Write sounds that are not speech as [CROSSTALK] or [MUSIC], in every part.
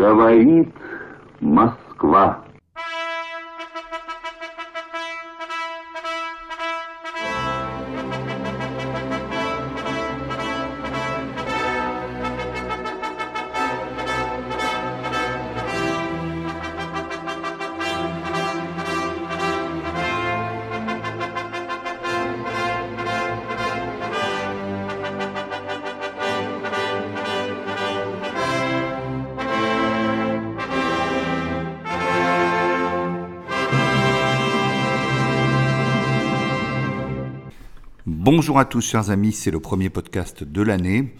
Говорит Москва. Bonjour à tous chers amis, c'est le premier podcast de l'année.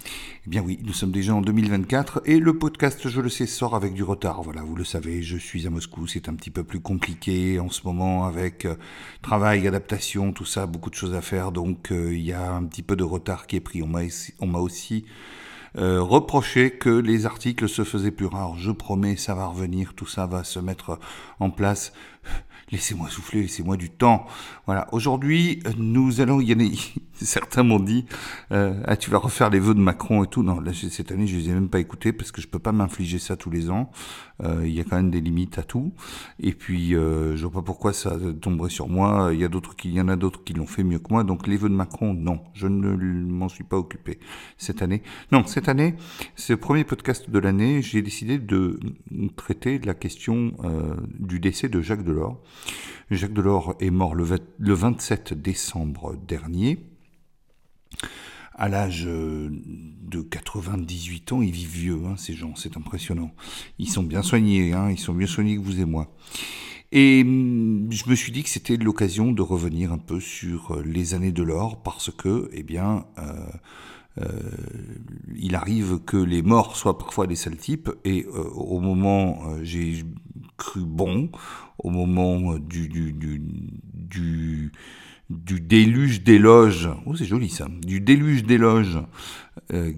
Eh bien oui, nous sommes déjà en 2024 et le podcast, je le sais, sort avec du retard. Voilà, vous le savez, je suis à Moscou, c'est un petit peu plus compliqué en ce moment avec euh, travail, adaptation, tout ça, beaucoup de choses à faire, donc euh, il y a un petit peu de retard qui est pris. On m'a aussi euh, reproché que les articles se faisaient plus rares. Je promets, ça va revenir, tout ça va se mettre en place. Laissez-moi souffler, laissez-moi du temps. Voilà. Aujourd'hui, nous allons. Y en a, [LAUGHS] certains m'ont dit, euh, ah, tu vas refaire les vœux de Macron et tout. Non, là, cette année, je les ai même pas écoutés parce que je peux pas m'infliger ça tous les ans. Euh, il y a quand même des limites à tout. Et puis, euh, je vois pas pourquoi ça tomberait sur moi. Il y a d'autres il y en a d'autres qui l'ont fait mieux que moi. Donc, les vœux de Macron, non, je ne m'en suis pas occupé cette année. Non, cette année, c'est premier podcast de l'année. J'ai décidé de traiter la question euh, du décès de Jacques Delors. Jacques Delors est mort le, 27 décembre dernier. À l'âge euh, de 98 ans, ils vivent vieux, hein, ces gens, c'est impressionnant. Ils sont bien soignés, hein, ils sont mieux soignés que vous et moi. Et hum, je me suis dit que c'était l'occasion de revenir un peu sur euh, les années de l'or, parce que, eh bien, euh, il arrive que les morts soient parfois des sales types, et au moment, j'ai cru bon, au moment du, du, du, du du déluge d'éloges, oh c'est joli ça, du déluge d'éloges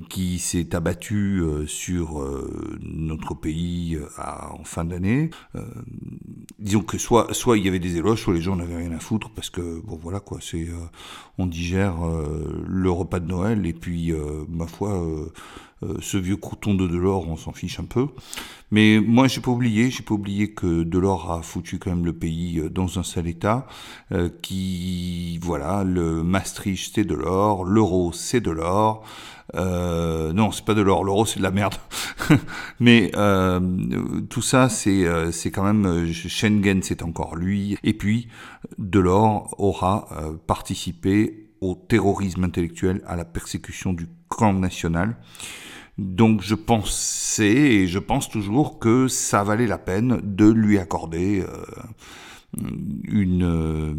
qui s'est abattu euh, sur euh, notre pays en fin d'année. disons que soit soit il y avait des éloges, soit les gens n'avaient rien à foutre parce que bon voilà quoi, c'est on digère le repas de Noël et puis ma foi euh, ce vieux crouton de Delors, on s'en fiche un peu. Mais moi, j'ai pas oublié, j'ai pas oublié que Delors a foutu quand même le pays euh, dans un sale état. Euh, qui, voilà, le Maastricht c'est de l'or, l'euro c'est de l'or. Euh, non, c'est pas de l'or, l'euro c'est de la merde. [LAUGHS] Mais euh, tout ça, c'est c'est quand même Schengen, c'est encore lui. Et puis, Delors aura participé au terrorisme intellectuel, à la persécution du camp national. Donc je pensais et je pense toujours que ça valait la peine de lui accorder euh, une, euh,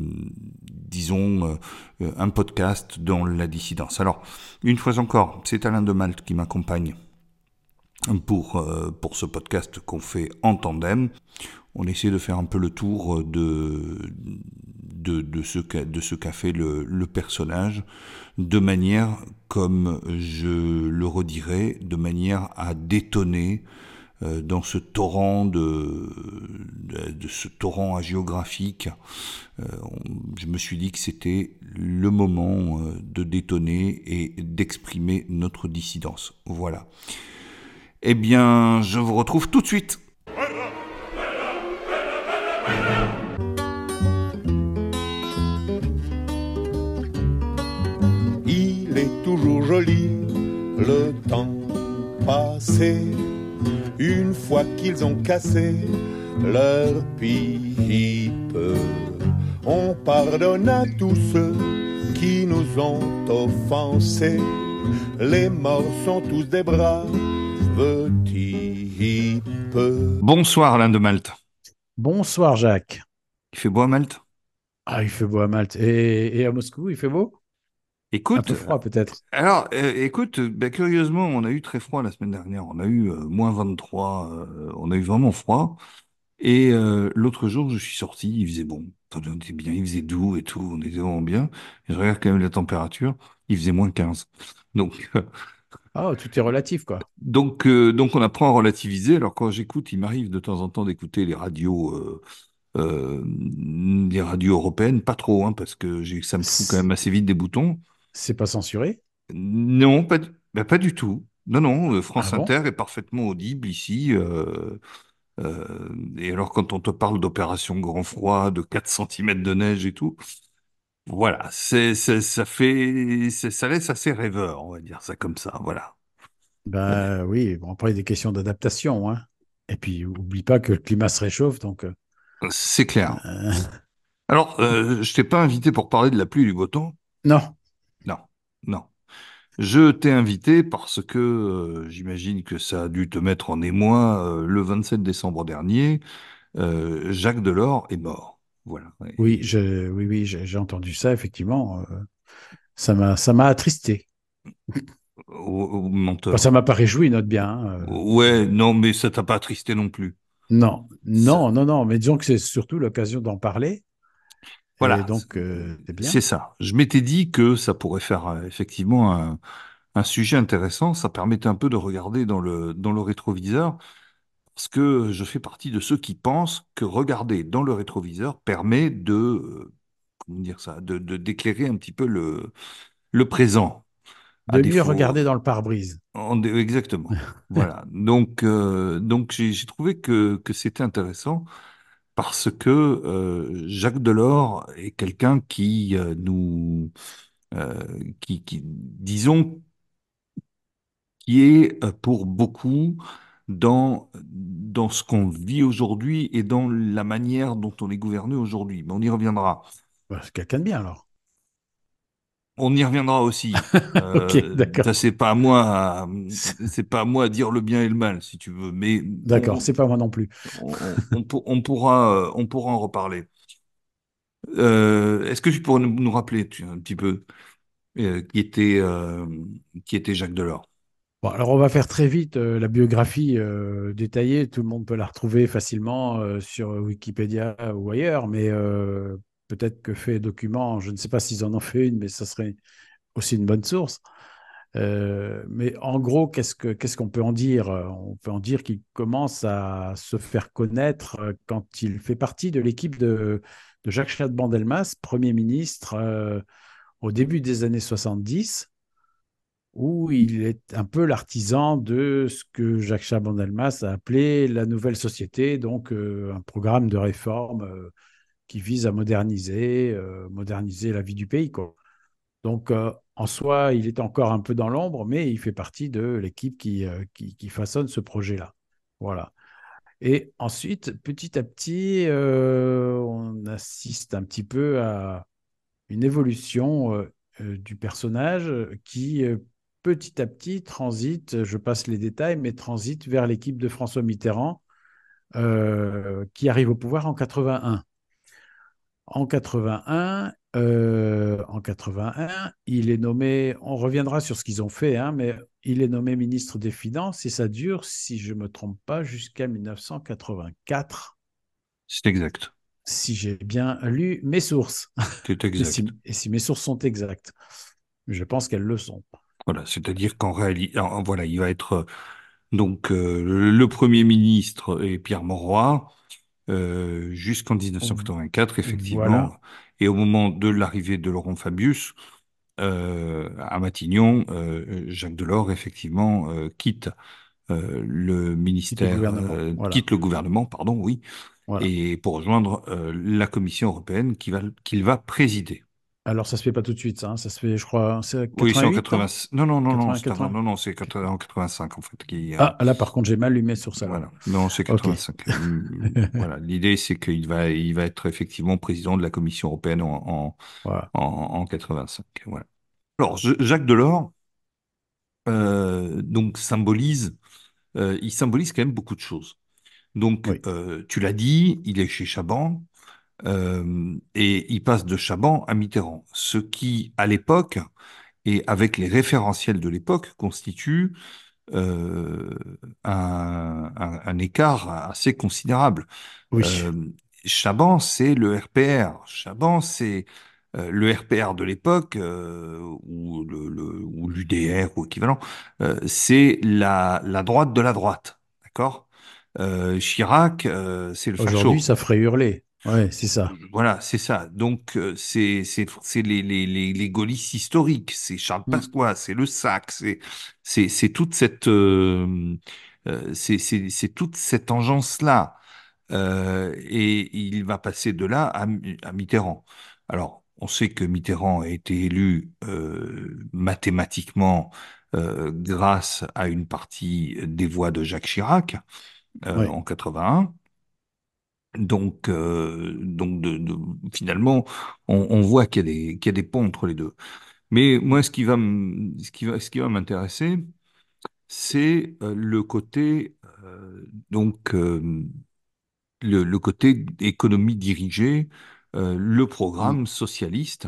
disons, euh, un podcast dans la dissidence. Alors, une fois encore, c'est Alain de Malte qui m'accompagne pour, pour ce podcast qu'on fait en tandem. On essaie de faire un peu le tour de, ce qu'a de qu'a fait le, le, personnage, de manière, comme je le redirai, de manière à détonner euh, dans ce torrent de, ce torrent géographique. Euh, je me suis dit que c'était le moment euh, de détonner et d'exprimer notre dissidence. Voilà. Eh bien, je vous retrouve tout de suite. toujours joli le temps passé. Une fois qu'ils ont cassé leur pipe, on pardonne à tous ceux qui nous ont offensés. Les morts sont tous des braves types. Bonsoir Alain de Malte. Bonsoir Jacques. Il fait beau à Malte? Ah, il fait beau à Malte. Et, et à Moscou, il fait beau? Écoute, un peu froid peut-être. Alors, euh, écoute, bah, curieusement, on a eu très froid la semaine dernière. On a eu euh, moins 23, euh, on a eu vraiment froid. Et l'autre jour, je suis sorti, il faisait bon, on était bien, il faisait doux et tout, on était vraiment bien. Et je regarde quand même la température, il faisait moins 15. Donc, oh, tout est relatif, quoi. Donc, donc on apprend à relativiser. Alors, quand j'écoute, il m'arrive de temps en temps d'écouter les radios. les radios européennes, pas trop, hein, parce que ça me fout quand même assez vite des boutons. C'est pas censuré? Non, pas, bah, pas du tout. Non, non, euh, Ah France bon? Inter est parfaitement audible ici. euh, euh, et alors, quand on te parle d'opération grand froid, de 4 centimètres de neige et tout, voilà, c'est, ça fait, ça laisse assez rêveur, on va dire ça comme ça, voilà. Ben oui, y a des questions d'adaptation, hein. Et puis, oublie pas que le climat se réchauffe, donc c'est clair. euh, [LAUGHS] Alors, je t'ai pas invité pour parler de la pluie et du beau temps? non. Non. Je t'ai invité parce que euh, j'imagine que ça a dû te mettre en émoi. euh, le 27 décembre dernier, euh, Jacques Delors est mort. Voilà. Oui, je, oui, oui, j'ai entendu ça, effectivement. ça m'a, ça m'a attristé. au, au Enfin, ça m'a pas réjoui, note bien. hein, Ouais, non, mais ça t'a pas attristé non plus. non, Ça- non, non, non. Mais disons que c'est surtout l'occasion d'en parler. Et voilà, donc, euh, c'est bien. c'est ça. Je m'étais dit que ça pourrait faire euh, effectivement un, un sujet intéressant. Ça permettait un peu de regarder dans le, dans le rétroviseur. Parce que je fais partie de ceux qui pensent que regarder dans le rétroviseur permet de, euh, comment dire ça, de, de- d'éclairer un petit peu le, le présent, De mieux regarder dans le pare-brise. en exactement. [LAUGHS] Voilà. Donc, donc j'ai, j'ai trouvé que, que c'était intéressant parce que euh, Jacques Delors est quelqu'un qui euh, nous, euh, qui, disons, qui est pour beaucoup dans, dans ce qu'on vit aujourd'hui et dans la manière dont on est gouverné aujourd'hui. Mais on y reviendra. C'est quelqu'un de bien, alors. On y reviendra aussi. [LAUGHS] Ok, Euh, d'accord. c'est pas à moi, c'est pas à moi à dire le bien et le mal, si tu veux. Mais D'accord, c'est pas moi non plus. on, on, pour- on pourra, euh, on pourra en reparler. Euh, est-ce que tu pourrais nous, rappeler tu, un petit peu euh, qui était, qui était Jacques Delors? Bon, alors on va faire très vite euh, la biographie euh, détaillée. Tout le monde peut la retrouver facilement euh, sur Wikipédia ou ailleurs, mais peut-être que fait document, je ne sais pas s'ils en ont fait une, mais ça serait aussi une bonne source. Euh, mais en gros, qu'est-ce que qu'est-ce qu'on peut en dire? On peut en dire qu'il commence à se faire connaître euh, quand il fait partie de l'équipe de, Jacques Chaban-Delmas, Premier ministre euh, au début des années 70 où il est un peu l'artisan de ce que Jacques Chaban-Delmas a appelé la nouvelle société, donc un programme de réforme qui vise à moderniser, euh, moderniser la vie du pays. Donc, euh, en soi, il est encore un peu dans l'ombre, mais il fait partie de l'équipe qui, euh, qui, façonne ce projet-là. Voilà. Et ensuite, petit à petit, on assiste un petit peu à une évolution du personnage qui, petit à petit, transite, je passe les détails, mais transite vers l'équipe de François Mitterrand, qui arrive au pouvoir en 81. En 81, euh, en 81, il est nommé, on reviendra sur ce qu'ils ont fait, hein, mais il est nommé ministre des Finances et ça dure, si je ne me trompe pas, jusqu'à 1984, C'est exact. si j'ai bien lu mes sources C'est [LAUGHS] et exact. si, et si mes sources sont exactes. Je pense qu'elles le sont. Voilà, c'est-à-dire qu'en réalité, voilà, il va être euh, donc euh, le le Premier ministre et Pierre Mauroy euh, jusqu'en 1984, effectivement, Voilà, et au moment de l'arrivée de Laurent Fabius euh, à Matignon, euh, Jacques Delors, effectivement, euh, quitte euh, le quitte le ministère, gouvernement. euh, Voilà, quitte le gouvernement, pardon, oui, voilà. et pour rejoindre euh, la Commission européenne qui va, qu'il va présider. Alors, ça se fait pas tout de suite, ça. hein. Ça se fait, je crois, c'est Oui, c'est en 88, non 80. Non, non, non, non, 80, c'est avant. 80. Non, non, c'est 80 en 85 en fait. Qui, euh, Ah, là, par contre, j'ai mal lu mes sources alors. voilà. Non, c'est Ok. 85. Hum, [LAUGHS] Voilà. L'idée, c'est qu'il va, il va être effectivement président de la Commission européenne en, en, Voilà. en, en 85. Voilà. Alors, Jacques Delors, euh, donc symbolise, euh, il symbolise quand même beaucoup de choses. Donc, Oui. euh, tu l'as dit, il est chez Chaban. Euh, et il passe de Chaban à Mitterrand, ce qui, à l'époque, et avec les référentiels de l'époque, constitue euh, un, un- un écart assez considérable. Oui. Euh, Chaban, c'est le RPR. Chaban, c'est euh, le RPR de l'époque, euh, ou le, le- ou l'UDR ou équivalent. Euh, c'est la, la droite de la droite, d'accord? Chirac, c'est le Aujourd'hui, facho. ça ferait hurler. Ouais, c'est ça. Voilà, c'est ça. Donc, euh, c'est c'est c'est les, les, les, les gaullistes historiques, c'est Charles Mm. Pasqua, c'est le SAC, c'est c'est c'est toute cette euh, euh, c'est c'est c'est toute cette engeance-là. Euh, et il va passer de là à, à Mitterrand. Alors, on sait que Mitterrand a été élu euh, mathématiquement euh, grâce à une partie des voix de Jacques Chirac euh, en 81. Donc, euh, donc de, de- finalement, on, on voit qu'il y a des, qu'il y a des ponts entre les deux. Mais moi, ce qui va, m- ce qui va, ce qui va m'intéresser, c'est euh, le côté, euh, donc, euh, le, le côté économie dirigée, euh, le Mm. programme socialiste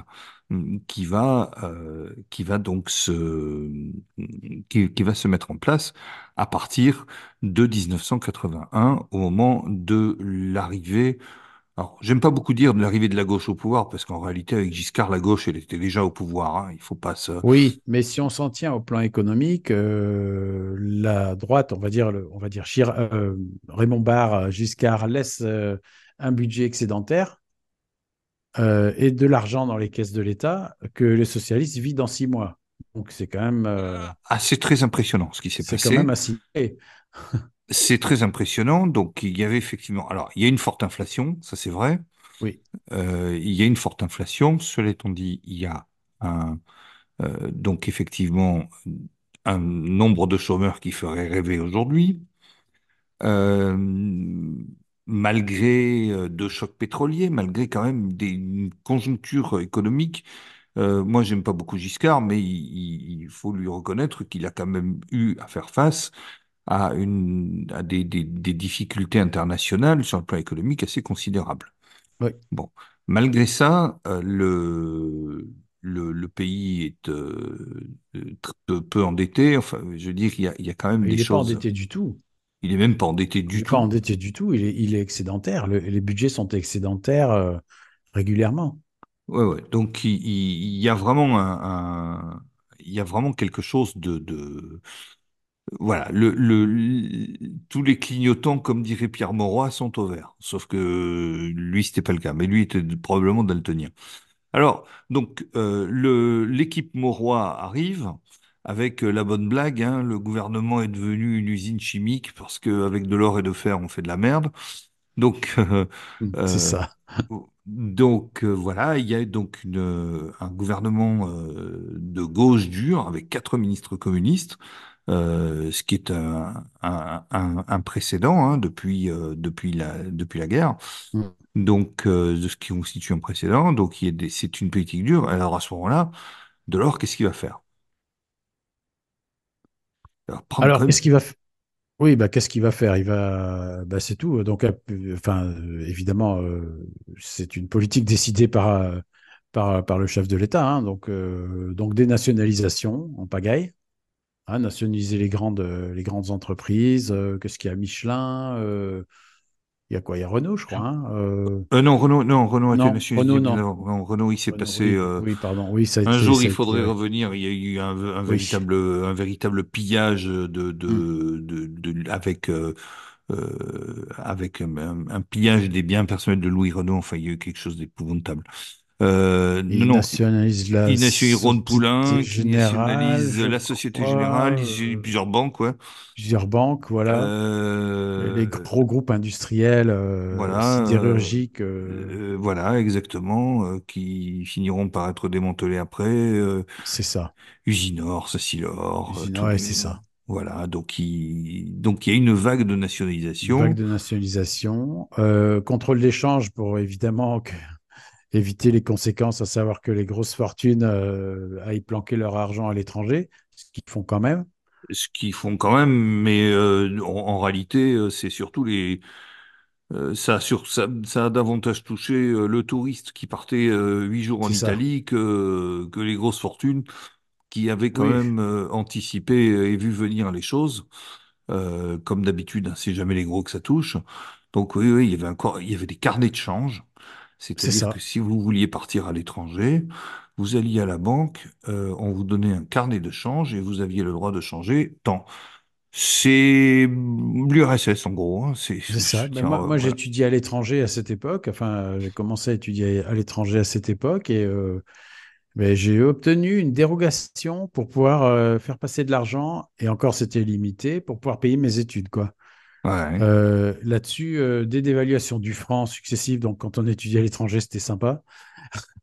qui va, euh, qui va donc se, qui, va se mettre en place à partir de 1981, au moment de l'arrivée. Alors, j'aime pas beaucoup dire de l'arrivée de la gauche au pouvoir, parce qu'en réalité, avec Giscard, la gauche, elle était déjà au pouvoir. hein. Il faut pas se, Oui, mais si on s'en tient au plan économique, euh, la droite, on va dire, on va dire euh, Raymond Barre, Giscard laisse un budget excédentaire euh, et de l'argent dans les caisses de l'État que les socialistes vivent dans six mois. Donc c'est quand même, euh, Ah, c'est très impressionnant ce qui s'est c'est quand même passé. assez. [LAUGHS] C'est très impressionnant. Donc, il y avait effectivement, alors, il y a une forte inflation, ça c'est vrai. Oui, Euh, il y a une forte inflation. Cela étant dit, il y a un, euh, donc effectivement un nombre de chômeurs qui ferait rêver aujourd'hui. Euh, malgré euh, deux chocs pétroliers, malgré quand même des, une conjoncture économique. Euh, moi, j'aime pas beaucoup Giscard, mais il, faut lui reconnaître qu'il a quand même eu à faire face à, une, à des, des, des difficultés internationales sur le plan économique assez considérables. oui. Bon, malgré ça, euh, le, le, le pays est euh, euh, peu, endetté. Enfin, je veux dire, il y a, il y a quand même des Il n'est pas choses. endetté du tout. Il est même pas endetté Il du n'est pas tout. endetté du tout. Il est, il est excédentaire. Le- les budgets sont excédentaires euh, régulièrement. Ouais, ouais. Donc, il, il- il y a vraiment un, un- il y a vraiment quelque chose de, de voilà. Le, le, tous les clignotants, comme dirait Pierre Mauroy, sont au vert. Sauf que lui, c'était pas le cas. Mais lui était probablement daltonien. Alors, donc, euh, l'équipe Mauroy arrive avec euh, la bonne blague, hein, le gouvernement est devenu une usine chimique parce qu'avec de l'or et de fer, on fait de la merde. Donc, [LAUGHS] euh, C'est euh, ça. donc euh, voilà, il y a donc une, euh, un gouvernement de gauche dure avec quatre ministres communistes, ce qui est un, un, un, un précédent hein, depuis, depuis, la, depuis la guerre Mm. donc euh, de ce qui constitue un précédent. Donc c'est une politique dure. Alors à ce moment-là, Delors, qu'est-ce qu'il va faire? Il va prendre quand Alors, qu'est-ce qu'il va, f- Oui, bah, qu'est-ce qu'il va faire? Il va, bah, c'est tout. Donc, euh, enfin, euh, évidemment, euh, c'est une politique décidée par, par, par le chef de l'État. hein. donc, euh, donc, dénationalisation en pagaille. hein, nationaliser les grandes, les grandes entreprises. euh, qu'est-ce qu'il y a? Michelin. Euh, il y a quoi? Il y a Renault, je crois. hein, euh, Euh, non, Renault, non, Renault non, nationalisé. Renault, non. Non, Renault, il s'est passé. oui, euh, oui, pardon. Oui, ça a un été, jour, ça il a faudrait ouais. revenir. Il y a eu un, un Oui. véritable, un véritable pillage de, Mm. de, de, de- avec, euh, euh, avec un, un- un pillage des biens personnels de Louis Renault. Enfin, il y a eu quelque chose d'épouvantable. Euh, Et non, la il nationalise Ron Société Poulain, qui Générale, nationalise je la Société crois. Générale, euh, plusieurs banques, ouais. plusieurs banques, voilà. Les, les Euh, gros groupes industriels, euh, voilà, euh, sidérurgiques, euh, euh, voilà, exactement, euh, qui finiront par être démantelés après. Euh, c'est ça. Usinor, Sacilor, euh, tous Ouais, c'est ça. voilà, donc il, donc il y a une vague de Une vague nationalisation. de nationalisation. Euh, contrôle d'échange pour évidemment que- éviter les conséquences, à savoir que les grosses fortunes euh, aillent planquer leur argent à l'étranger, ce qu'ils font quand même. Ce qu'ils font quand même, mais euh, en, en réalité, euh, c'est surtout les, euh, ça, a sur, ça, ça a davantage touché le touriste qui partait huit jours en. Italie que, que les grosses fortunes qui avaient quand Oui, même anticipé et vu venir les choses. Comme d'habitude, hein, c'est jamais les gros que ça touche. Donc oui, oui, il y avait encore, il y avait des carnets de change. C'est C'est-à-dire que si vous vouliez partir à l'étranger, vous alliez à la banque, euh, on vous donnait un carnet de change et vous aviez le droit de changer tant. C'est l'URSS en gros. hein. C'est, ça. Ben, moi, étudié à l'étranger à cette époque. Enfin, j'ai commencé à étudier à l'étranger à cette époque et euh, ben, j'ai obtenu une dérogation pour pouvoir euh, faire passer de l'argent, et encore c'était limité, pour pouvoir payer mes études, quoi. Ouais. Euh, là-dessus, euh, des dévaluations du franc successives, donc quand on étudiait à l'étranger, c'était sympa.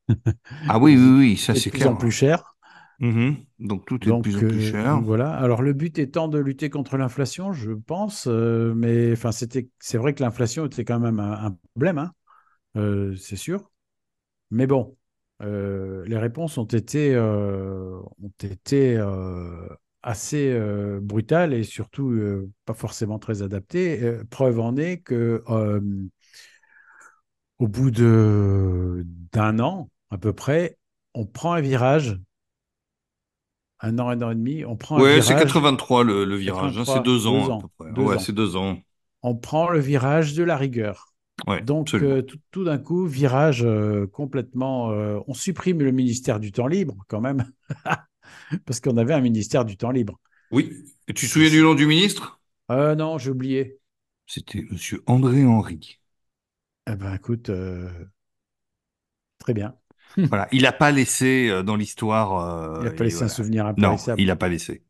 [LAUGHS] Ah oui, oui, oui, ça de c'est plus en clair. plus cher. Mhm. Donc tout est de plus en plus euh, cher. voilà. Alors le but étant de lutter contre l'inflation, je pense, mais enfin c'était, c'est vrai que l'inflation était quand même un, un problème, hein, c'est sûr. Mais bon, les réponses ont été, ont été assez euh, brutales et surtout euh, pas forcément très adaptées. Euh, preuve en est que euh, au bout de d'un an à peu près, on prend un virage, un an, un an et demi, on prend Ouais, c'est virage 83 le, le virage. hein. C'est 83, deux ans deux Ouais, c'est deux ans. On prend le virage de la rigueur. Ouais, Donc, tout, tout d'un coup, virage complètement. on supprime le ministère du temps libre, quand même, [LAUGHS] [LAUGHS] parce qu'on avait un ministère du temps libre. Oui. Et tu te souviens du nom du ministre? Euh, non, j'ai oublié. C'était Monsieur André Henry. Eh ben, écoute, euh, très bien. [LAUGHS] Voilà, il n'a pas laissé euh, dans l'histoire. Il n'a euh, pas laissé un souvenir Non, impérissable. il n'a pas laissé.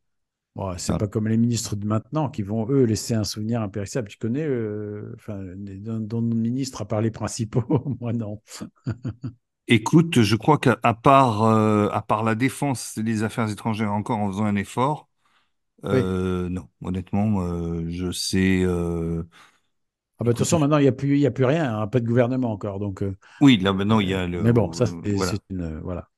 Bon, c'est Ah. pas comme les ministres de maintenant qui vont, eux, laisser un souvenir impérissable. Tu connais, euh, enfin, les- dont dont le ministre a parlé principaux, [LAUGHS] moi non. Écoute, je crois qu'à à part, euh, à part la défense et les affaires étrangères encore en faisant un effort, Oui. euh, non, honnêtement, euh, je sais. euh, Ah bah, de toute écoute, façon, maintenant, il n'y a plus, il y a plus rien, hein, pas de gouvernement encore. Donc, euh, oui, là maintenant il y a le, mais bon, ça, c'est voilà. c'est une, euh, voilà.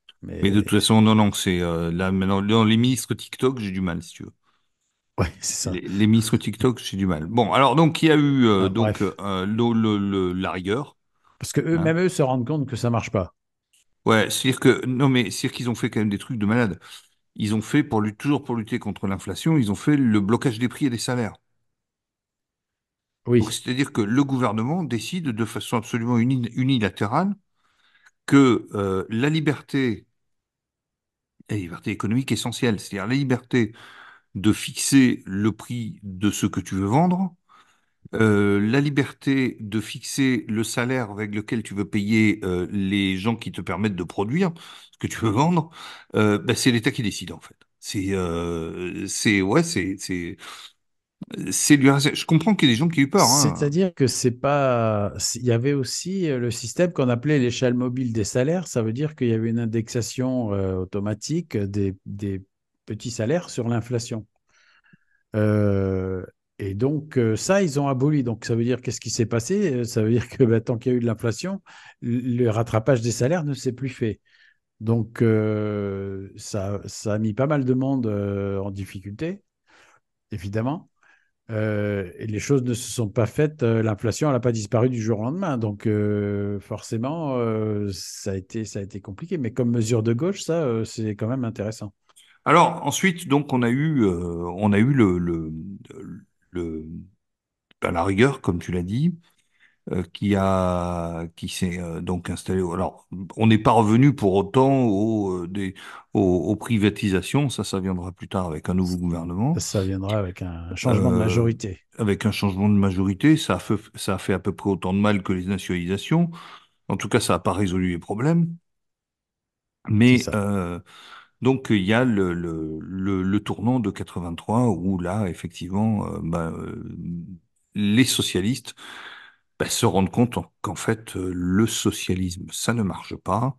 Mais de Mais toute façon, non, non, c'est euh, là maintenant dans les ministres TikTok, j'ai du mal, si tu veux. ouais, c'est ça. Les, les ministres TikTok, j'ai du mal. Bon, alors donc il y a eu euh, Ah, donc bref. euh, le, le- le- la rigueur. Parce que eux, hein. même eux se rendent compte que ça marche pas. Ouais, c'est-à-dire que non, mais c'est-à-dire qu'ils ont fait quand même des trucs de malade. Ils ont fait pour lutter, toujours pour lutter contre l'inflation, ils ont fait le blocage des prix et des salaires. Oui, c'est-à-dire que le gouvernement décide de façon absolument uni- unilatérale que euh, la liberté, la liberté économique essentielle, c'est-à-dire la liberté de fixer le prix de ce que tu veux vendre, euh, la liberté de fixer le salaire avec lequel tu veux payer euh, les gens qui te permettent de produire ce que tu veux vendre, euh, ben, c'est l'État qui décide en fait. C'est, ouais, c'est, c'est, c'est l'URSS. Je comprends qu'il y ait des gens qui aient eu peur. Hein. c'est-à-dire que c'est pas. Il y avait aussi le système qu'on appelait l'échelle mobile des salaires. Ça veut dire qu'il y avait une indexation automatique des, petits salaires sur l'inflation. Et donc, euh, ça, ils ont aboli. Donc, ça veut dire qu'est-ce qui s'est passé? Euh, Ça veut dire que bah, tant qu'il y a eu de l'inflation, le rattrapage des salaires ne s'est plus fait. Donc, euh, ça, ça a mis pas mal de monde en difficulté, évidemment. Et les choses ne se sont pas faites. L'inflation, elle n'a pas disparu du jour au lendemain. Donc, forcément, ça a été, ça a été compliqué. Mais comme mesure de gauche, ça, c'est quand même intéressant. Alors ensuite, donc on a eu, on a eu le, ben, la rigueur, comme tu l'as dit, euh, qui a, qui s'est euh, donc installé. Alors, on n'est pas revenu pour autant aux, euh, des, aux, aux privatisations. Ça, ça viendra plus tard avec un nouveau gouvernement. Ça viendra avec un changement de Euh, majorité. avec un changement de majorité, ça a fait, ça a fait à peu près autant de mal que les nationalisations. En tout cas, ça n'a pas résolu les problèmes. Mais euh, donc il y a le, tournant de 83 où là, effectivement, euh, bah, euh, les socialistes bah, se rendent compte en- qu'en fait, euh, le socialisme, ça ne marche pas,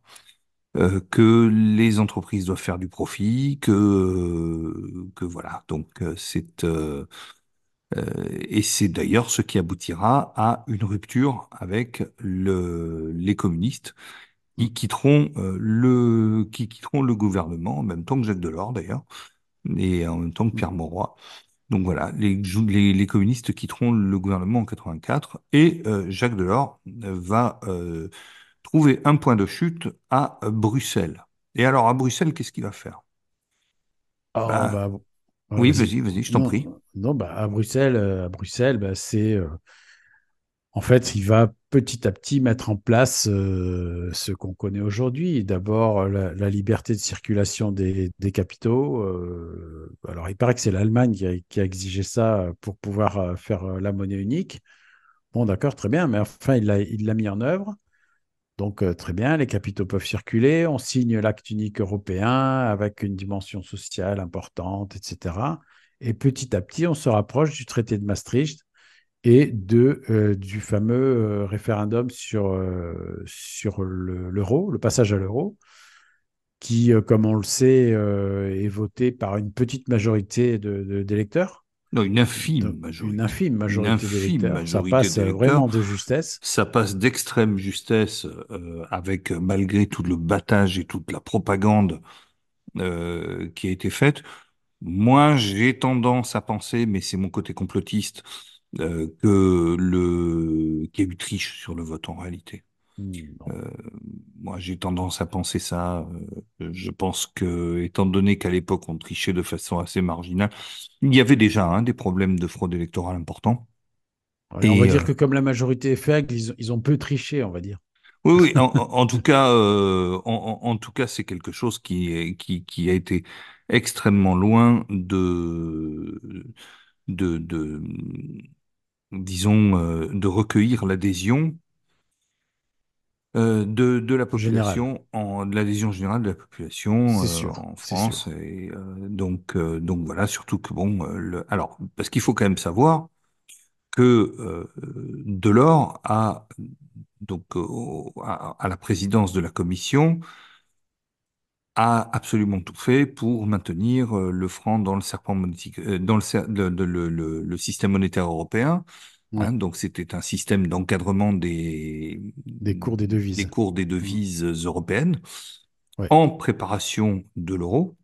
que les entreprises doivent faire du profit, que, que voilà. Donc c'est et c'est d'ailleurs ce qui aboutira à une rupture avec le, les communistes Qui quitteront euh, le qui quitteront le gouvernement en même temps que Jacques Delors d'ailleurs et en même temps que. Pierre Mauroy. Donc voilà, les, les, les communistes quitteront le gouvernement en 84 et euh, Jacques Delors va euh, trouver un point de chute à Bruxelles. Et alors à Bruxelles, qu'est-ce qu'il va faire? Oh, Bah bah, oui, vas-y. vas-y, je t'en prie. non bah, à Bruxelles, à Bruxelles bah, c'est En fait, il va petit à petit mettre en place euh, ce qu'on connaît aujourd'hui. D'abord, la, liberté de circulation des, capitaux. euh, alors, il paraît que c'est l'Allemagne qui a, exigé ça pour pouvoir euh, faire la monnaie unique. Bon, d'accord, très bien, mais enfin, il l'a mis en œuvre. Donc, très bien, les capitaux peuvent circuler. On signe l'acte unique européen avec une dimension sociale importante, etc. Et petit à petit, on se rapproche du traité de Maastricht et de, euh, du fameux euh, référendum sur, euh, sur le- l'euro, le passage à l'euro, qui, comme on le sait, est voté par une petite majorité d'électeurs. Non, une infime majorité. Une infime majorité infime d'électeurs. Ça passe vraiment de justesse. Ça passe d'extrême justesse euh, avec, malgré tout le battage et toute la propagande euh, qui a été faite. Moi, j'ai tendance à penser, mais c'est mon côté complotiste, euh, que le qu'il y a eu triche sur le vote en réalité. Hmm. Euh, moi, j'ai tendance à penser ça. Euh, je pense que, étant donné qu'à l'époque on trichait de façon assez marginale, il y avait déjà hein, des problèmes de fraude électorale importants. Ouais, on va dire que comme la majorité est faible, ils, ont- ils ont peu triché, on va dire. Oui, oui. En, tout cas, en, tout cas, c'est quelque chose qui, qui, qui a été extrêmement loin de, de, de, disons, euh, de recueillir l'adhésion euh, de, de la population, en, de l'adhésion générale de la population euh, sûr, en France. Et euh, donc, euh, donc voilà, surtout que bon, euh, le, alors parce qu'il faut quand même savoir que euh, Delors a donc euh, à la présidence de la commission a absolument tout fait pour maintenir euh, le franc dans le serpent monétique, euh, dans le, le, le, le, système monétaire européen. Ouais. Hein, donc c'était un système d'encadrement des, Des cours des des devises. cours des devises européennes Ouais. en préparation de l'euro.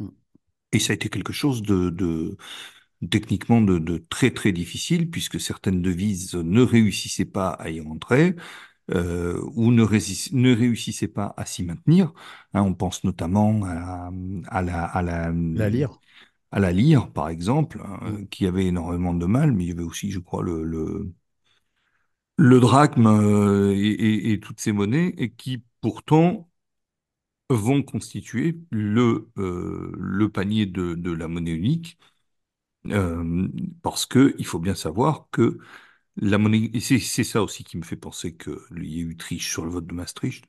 Mm. Et ça a été quelque chose de, de techniquement de, de très très difficile puisque certaines devises ne réussissaient pas à y rentrer euh, ou ne, ne réussissaient pas à s'y maintenir. Hein, on pense notamment à, à la, à la, La lire. à la lyre, par exemple, hein, Mm. qui avait énormément de mal, mais il y avait aussi, je crois, le, le, le drachme euh, et, et- et toutes ces monnaies, et qui pourtant vont constituer le, euh, le panier de, de la monnaie unique, parce que il faut bien savoir que la monnaie, c'est ça aussi qui me fait penser qu'il y a eu triche sur le vote de Maastricht,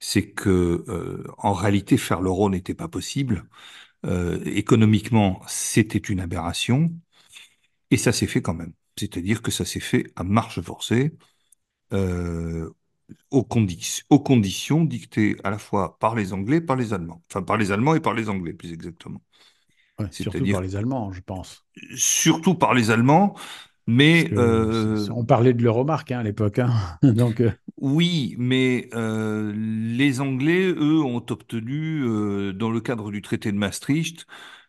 c'est que euh, en réalité faire l'euro n'était pas possible. Euh, économiquement, c'était une aberration, et ça s'est fait quand même. C'est-à-dire que ça s'est fait à marche forcée, euh, aux, condi- aux conditions dictées à la fois par les Anglais et par les Allemands. Enfin, par les Allemands et par les Anglais, plus exactement. Ouais, surtout par les Allemands, je pense. surtout par les Allemands, mais euh, on parlait de l'Euromark hein, à l'époque. hein. [LAUGHS] Donc, euh, oui, mais euh, les Anglais, eux, ont obtenu, euh, dans le cadre du traité de Maastricht,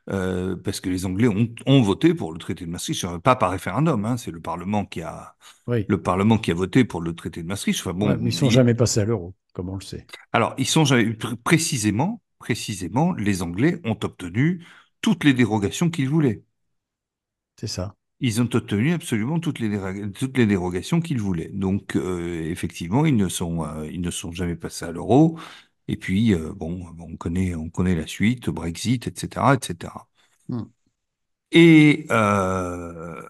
euh, parce que les Anglais ont, ont voté pour le traité de Maastricht, euh, pas par référendum, hein, c'est le Parlement qui a oui. le Parlement qui a voté pour le traité de Maastricht. Enfin bon, Ouais, mais ils sont jamais passés à l'euro, comme on le sait. alors ils sont jamais- pr- précisément, précisément, les Anglais ont obtenu toutes les dérogations qu'ils voulaient. C'est ça. Ils ont obtenu absolument toutes les, toutes les dérogations qu'ils voulaient. Donc, euh, effectivement, ils ne sont, euh, ils ne sont jamais passés à l'euro. Et puis, euh, bon, on connaît, on connaît la suite, Brexit, etc., etc. Hmm. Et euh,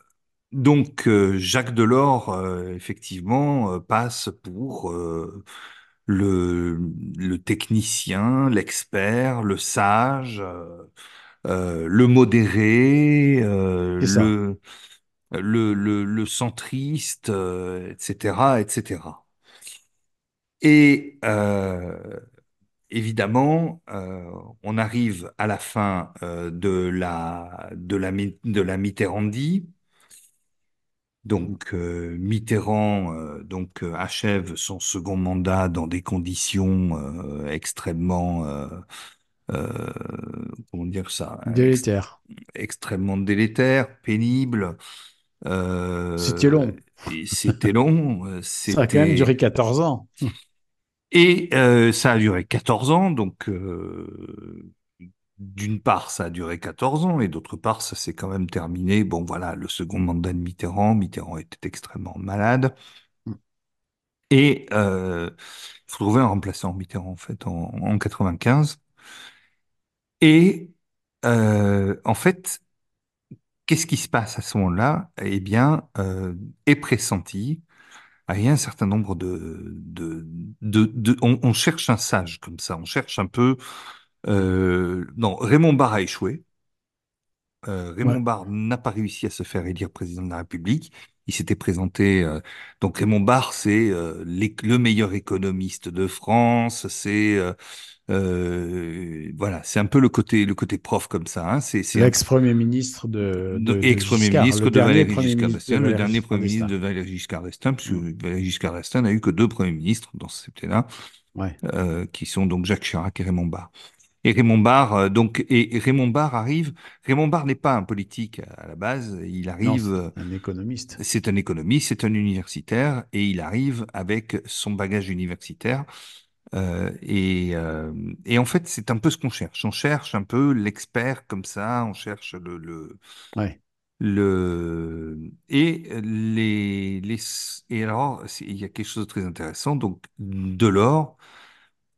donc, Jacques Delors, effectivement, passe pour le, le technicien, l'expert, le sage, le modéré, euh, le le, le, le centriste, euh, etc., etc. Et euh, évidemment, euh, on arrive à la fin euh, de la de la de la Mitterrandie. Donc euh, Mitterrand euh, donc euh, achève son second mandat dans des conditions euh, extrêmement euh, euh, comment dire ça ex- Délétère. extrêmement délétères, pénibles. Euh, C'était long. et c'était long, euh, [LAUGHS] Ça a quand même duré 14 ans. [LAUGHS] et euh, ça a duré 14 ans, donc euh, d'une part, ça a duré 14 ans et d'autre part, ça s'est quand même terminé. Bon, voilà, le second mandat de Mitterrand. Mitterrand était extrêmement malade. Et euh, il faut trouver un remplaçant Mitterrand, en fait, en, en 95. Et euh, en fait, qu'est-ce qui se passe à ce moment-là? Eh bien, euh, est pressenti. Il y a un certain nombre de, de, de, de on, on, cherche un sage comme ça. On cherche un peu. Euh, non, Raymond Barre a échoué. Raymond Ouais. Barre n'a pas réussi à se faire élire président de la République. Il s'était présenté. euh, donc Raymond Barre, c'est euh, le meilleur économiste de France. C'est euh, euh, voilà, c'est un peu le côté le côté prof comme ça. Hein. C'est L'ex-premier ministre de, de- de, ex-premier ministre le de dernier Valéry premier Giscard ministre de d'Estaing, le dernier premier ministre de. Valéry Giscard d'Estaing, puisque Mm. Valéry Giscard d'Estaing n'a eu que deux premiers ministres dans ce septennat, Ouais. euh, qui sont donc Jacques Chirac et Raymond Barre. Et Raymond Barre, euh, donc, et, Raymond Barre arrive. Raymond Barre n'est pas un politique à la base. Il arrive. euh, un économiste. c'est un économiste, c'est un universitaire, et il arrive avec son bagage universitaire. Euh, et, euh, et en fait, c'est un peu ce qu'on cherche. On cherche un peu l'expert comme ça. On cherche le, le, Ouais. le et les, les et alors il y a quelque chose de très intéressant. Donc Delors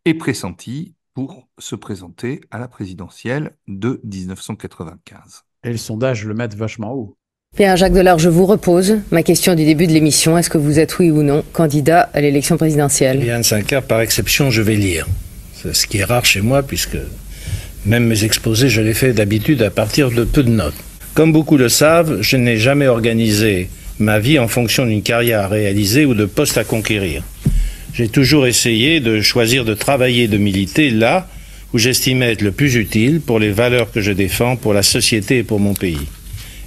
est pressenti pour se présenter à la présidentielle de 1995. Et le sondage le met vachement haut. Bien, Jacques Delors, je vous repose ma question du début de l'émission. Est-ce que vous êtes oui ou non candidat à l'élection présidentielle? Yann Sankar, par exception, je vais lire. C'est ce qui est rare chez moi, puisque même mes exposés, je les fais d'habitude à partir de peu de notes. Comme beaucoup le savent, je n'ai jamais organisé ma vie en fonction d'une carrière à réaliser ou de poste à conquérir. J'ai toujours essayé de choisir de travailler de militer là où j'estimais être le plus utile pour les valeurs que je défends, pour la société et pour mon pays.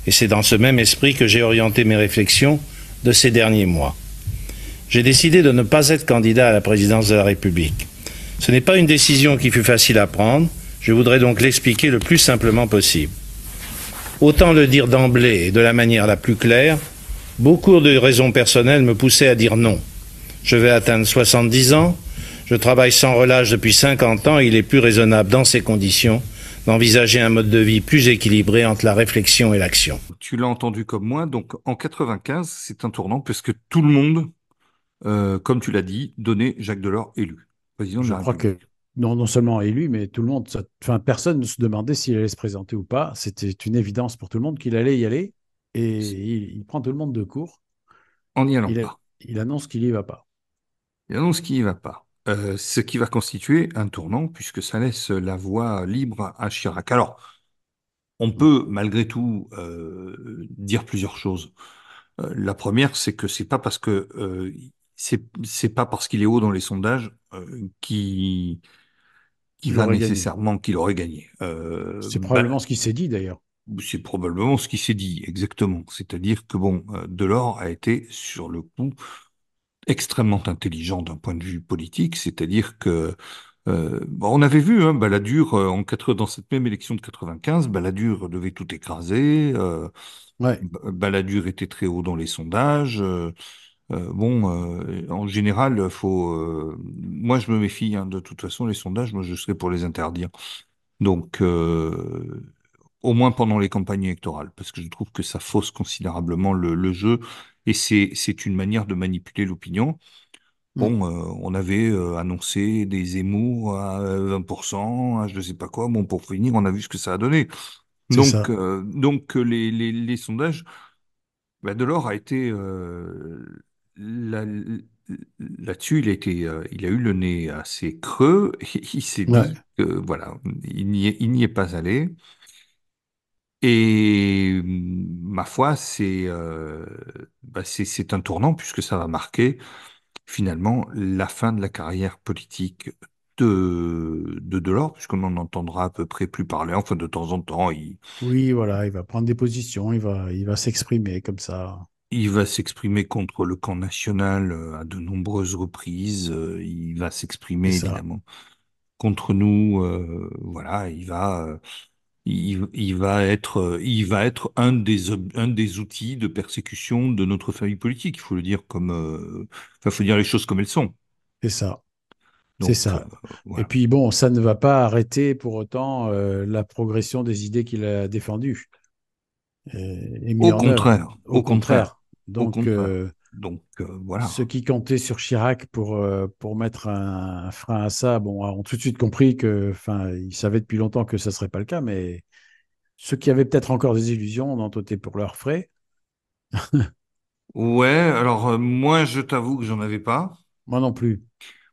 Et c'est dans ce même esprit que j'ai orienté mes réflexions de ces derniers mois. J'ai décidé de ne pas être candidat à la présidence de la République. Ce n'est pas une décision qui fut facile à prendre, je voudrais donc l'expliquer le plus simplement possible. Autant le dire d'emblée et de la manière la plus claire, beaucoup de raisons personnelles me poussaient à dire non. Je vais atteindre 70 ans, je travaille sans relâche depuis 50 ans et il est plus raisonnable dans ces conditions d'envisager un mode de vie plus équilibré entre la réflexion et l'action. Tu l'as entendu comme moi, donc en 95, c'est un tournant puisque tout le monde, euh, comme tu l'as dit, donnait Jacques Delors élu président de Je la crois que République. non, non seulement élu, mais tout le monde, ça- enfin personne ne se demandait s'il allait se présenter ou pas. C'était une évidence pour tout le monde qu'il allait y aller. Et il, il prend tout le monde de court. En n'y allant Il, a- pas. il annonce qu'il y va pas. Il annonce qu'il n'y va pas. Euh, ce qui va constituer un tournant puisque ça laisse la voie libre à Chirac. Alors, on peut malgré tout euh, dire plusieurs choses. Euh, la première, c'est que c'est pas parce que c'est c'est pas parce qu'il est haut dans les sondages qui qui va nécessairement qu'il aurait gagné. C'est bah, probablement ce qu'il s'est dit d'ailleurs. c'est probablement ce qui s'est dit, exactement. C'est-à-dire que bon, Delors a été sur le coup extrêmement intelligent d'un point de vue politique, c'est-à-dire que euh, on avait vu hein, Balladur euh, en dans cette même élection de 95, Balladur devait tout écraser, euh, Ouais. Balladur était très haut dans les sondages. euh, bon, en général, faut. moi, je me méfie. hein, de toute façon, les sondages, moi, je serais pour les interdire. Donc, au moins pendant les campagnes électorales, parce que je trouve que ça fausse considérablement le, le jeu et c'est une manière de manipuler l'opinion. Bon, euh, on avait euh, annoncé des Zemmour à euh, 20%, à je ne sais pas quoi. Bon, pour finir, on a vu ce que ça a donné. Donc, euh, donc euh, les, les, les sondages, bah, Delors a été euh, là- là-dessus, il a été, euh, il a eu le nez assez creux. Et [LAUGHS] il s'est dit que voilà, il n'y est, il n'y est pas allé. Et ma foi, c'est euh, bah, c'est un tournant puisque ça va marquer finalement la fin de la carrière politique de de Delors, puisqu'on n'en entendra à peu près plus parler. Enfin, de temps en temps, il Oui, voilà, il va prendre des positions, il va, il va s'exprimer comme ça. Il va s'exprimer contre le camp national euh, à de nombreuses reprises. euh, Il va s'exprimer évidemment contre nous. euh, Voilà, il va, euh, il, il va être, euh, il va être un des, un des outils de persécution de notre famille politique. Il faut le dire comme, euh, enfin, faut dire les choses comme elles sont. C'est ça. C'est ça. euh, voilà. Et puis bon, ça ne va pas arrêter pour autant euh, la progression des idées qu'il a défendues. Et, et mis Au contraire, au contraire. Donc, contraire. Donc euh, voilà. ceux qui comptaient sur Chirac pour, euh, pour mettre un, un frein à ça, bon, ont tout de suite compris que, enfin, ils savaient depuis longtemps que ça serait pas le cas, mais ceux qui avaient peut-être encore des illusions ont voté pour leurs frais. [LAUGHS] Ouais, alors euh, moi je t'avoue que j'en avais pas. Moi non plus.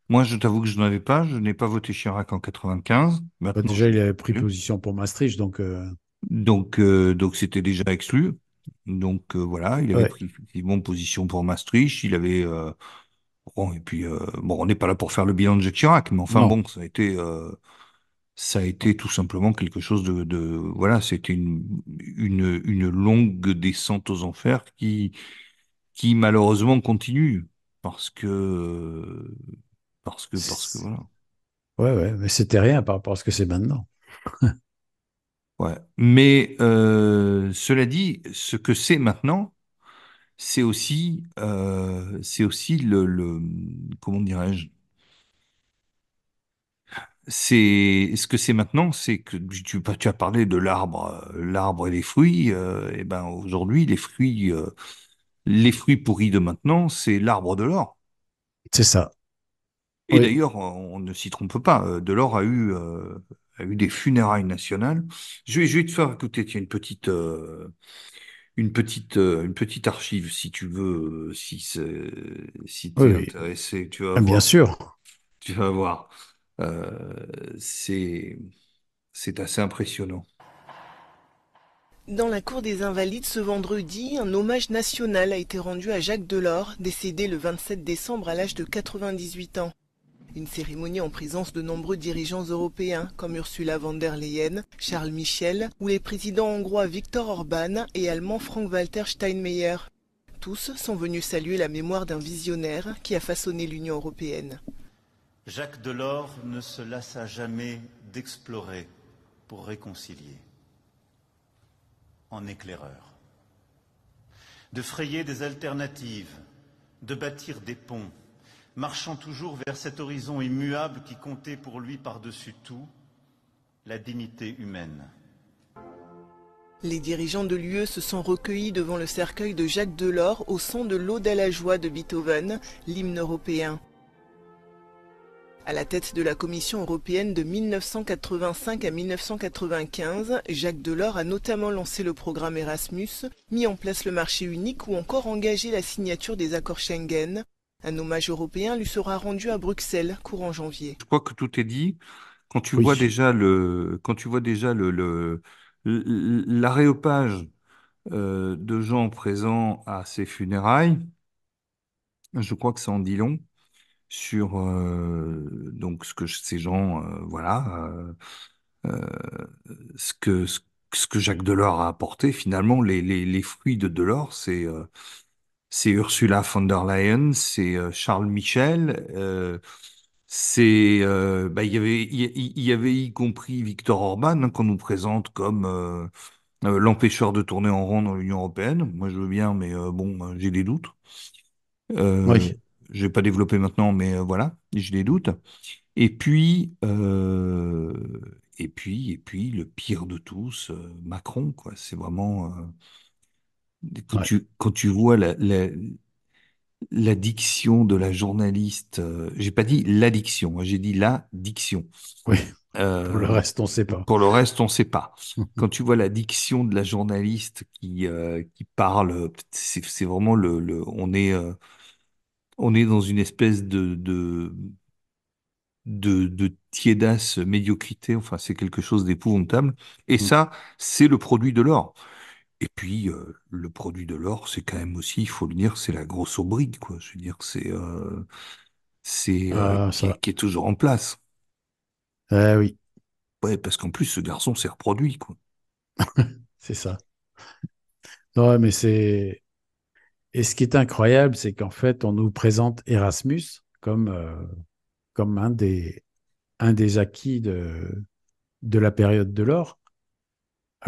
Moi je t'avoue que je n'en avais pas. Je n'ai pas voté Chirac en 95. Bah, déjà, il avait pris position pour Maastricht, donc Donc donc c'était déjà exclu. Donc euh, voilà, il avait Ouais. pris effectivement position pour Maastricht. Il avait euh, bon et puis euh, bon, on n'est pas là pour faire le bilan de Jacques Chirac, mais enfin Non. bon, ça a été ça a été tout simplement quelque chose de, de voilà, c'était une, une une longue descente aux enfers qui qui malheureusement continue parce que parce que parce que voilà. ouais, ouais, mais c'était rien par rapport à ce que c'est maintenant. [LAUGHS] Ouais. Mais euh, cela dit, ce que c'est maintenant, c'est aussi euh, c'est aussi le, le comment dirais-je? C'est ce que c'est maintenant, c'est que tu, tu as parlé de l'arbre, euh, l'arbre et les fruits. euh, et ben aujourd'hui, les fruits, euh, les fruits pourris de maintenant, c'est l'arbre de l'or. C'est ça. Et Oui. d'ailleurs, on ne s'y trompe pas. euh, Delors a eu, euh, a eu des funérailles nationales. Je vais, je vais te faire écouter, tiens, une petite, euh, une petite, euh, une petite archive, si tu veux, euh, si c'est, si t'es Oui, intéressé, tu vas Ah, bien voir. sûr. Tu vas voir. Euh, c'est, c'est assez impressionnant. Dans la cour des Invalides ce vendredi, un hommage national a été rendu à Jacques Delors, décédé le 27 décembre à l'âge de 98 ans. Une cérémonie en présence de nombreux dirigeants européens comme Ursula von der Leyen, Charles Michel ou les présidents hongrois Viktor Orban et allemand Frank-Walter Steinmeier. Tous sont venus saluer la mémoire d'un visionnaire qui a façonné l'Union européenne. Jacques Delors ne se lassa jamais d'explorer pour réconcilier, en éclaireur, de frayer des alternatives, de bâtir des ponts, marchant toujours vers cet horizon immuable qui comptait pour lui par-dessus tout la dignité humaine. Les dirigeants de l'UE se sont recueillis devant le cercueil de Jacques Delors au son de l'Ode à la joie de Beethoven, l'hymne européen. À la tête de la Commission européenne de 1985 à 1995, Jacques Delors a notamment lancé le programme Erasmus, mis en place le marché unique ou encore engagé la signature des accords Schengen. Un hommage européen lui sera rendu à Bruxelles courant janvier. Je crois que tout est dit. Quand tu Oui. vois déjà le, quand tu vois déjà le, l'aréopage euh, de gens présents à ces funérailles, je crois que ça en dit long sur euh, donc ce que ces gens, euh, voilà, ce que ce, ce que Jacques Delors a apporté. Finalement, les, les, les fruits de Delors, c'est euh, c'est Ursula von der Leyen, c'est euh, Charles Michel, euh, c'est euh, bah, il y avait il y, avait y compris Viktor Orban hein, qu'on nous présente comme l'empêcheur de tourner en rond dans l'Union européenne. Moi, je veux bien, mais bon, j'ai des doutes. Oui. je vais pas développer maintenant, mais voilà, j'ai des doutes. Et puis, et puis, et puis, le pire de tous, Macron, quoi. C'est vraiment quand Ouais. tu quand tu vois la, la la diction de la journaliste. euh, j'ai pas dit l'addiction, hein, j'ai dit la diction. Oui. Euh, Pour le reste, on ne sait pas. pour le reste, on sait pas. [LAUGHS] Quand tu vois la diction de la journaliste qui euh, qui parle, c'est c'est vraiment le, le on est euh, on est dans une espèce de de de, de tiédasse médiocrité. Enfin, c'est quelque chose d'épouvantable. Et Mm. ça, c'est le produit de l'or. Et puis, euh, le produit de l'or, c'est quand même aussi, il faut le dire, c'est la grosse aubrique, quoi. Je veux dire, c'est euh, c'est euh, Ah, qui, qui est toujours en place. Eh oui, Ouais, parce qu'en plus, ce garçon s'est reproduit, quoi. [LAUGHS] c'est ça. Non, mais c'est. Et ce qui est incroyable, c'est qu'en fait, on nous présente Erasmus comme, comme un des, un des acquis de, de la période de l'or.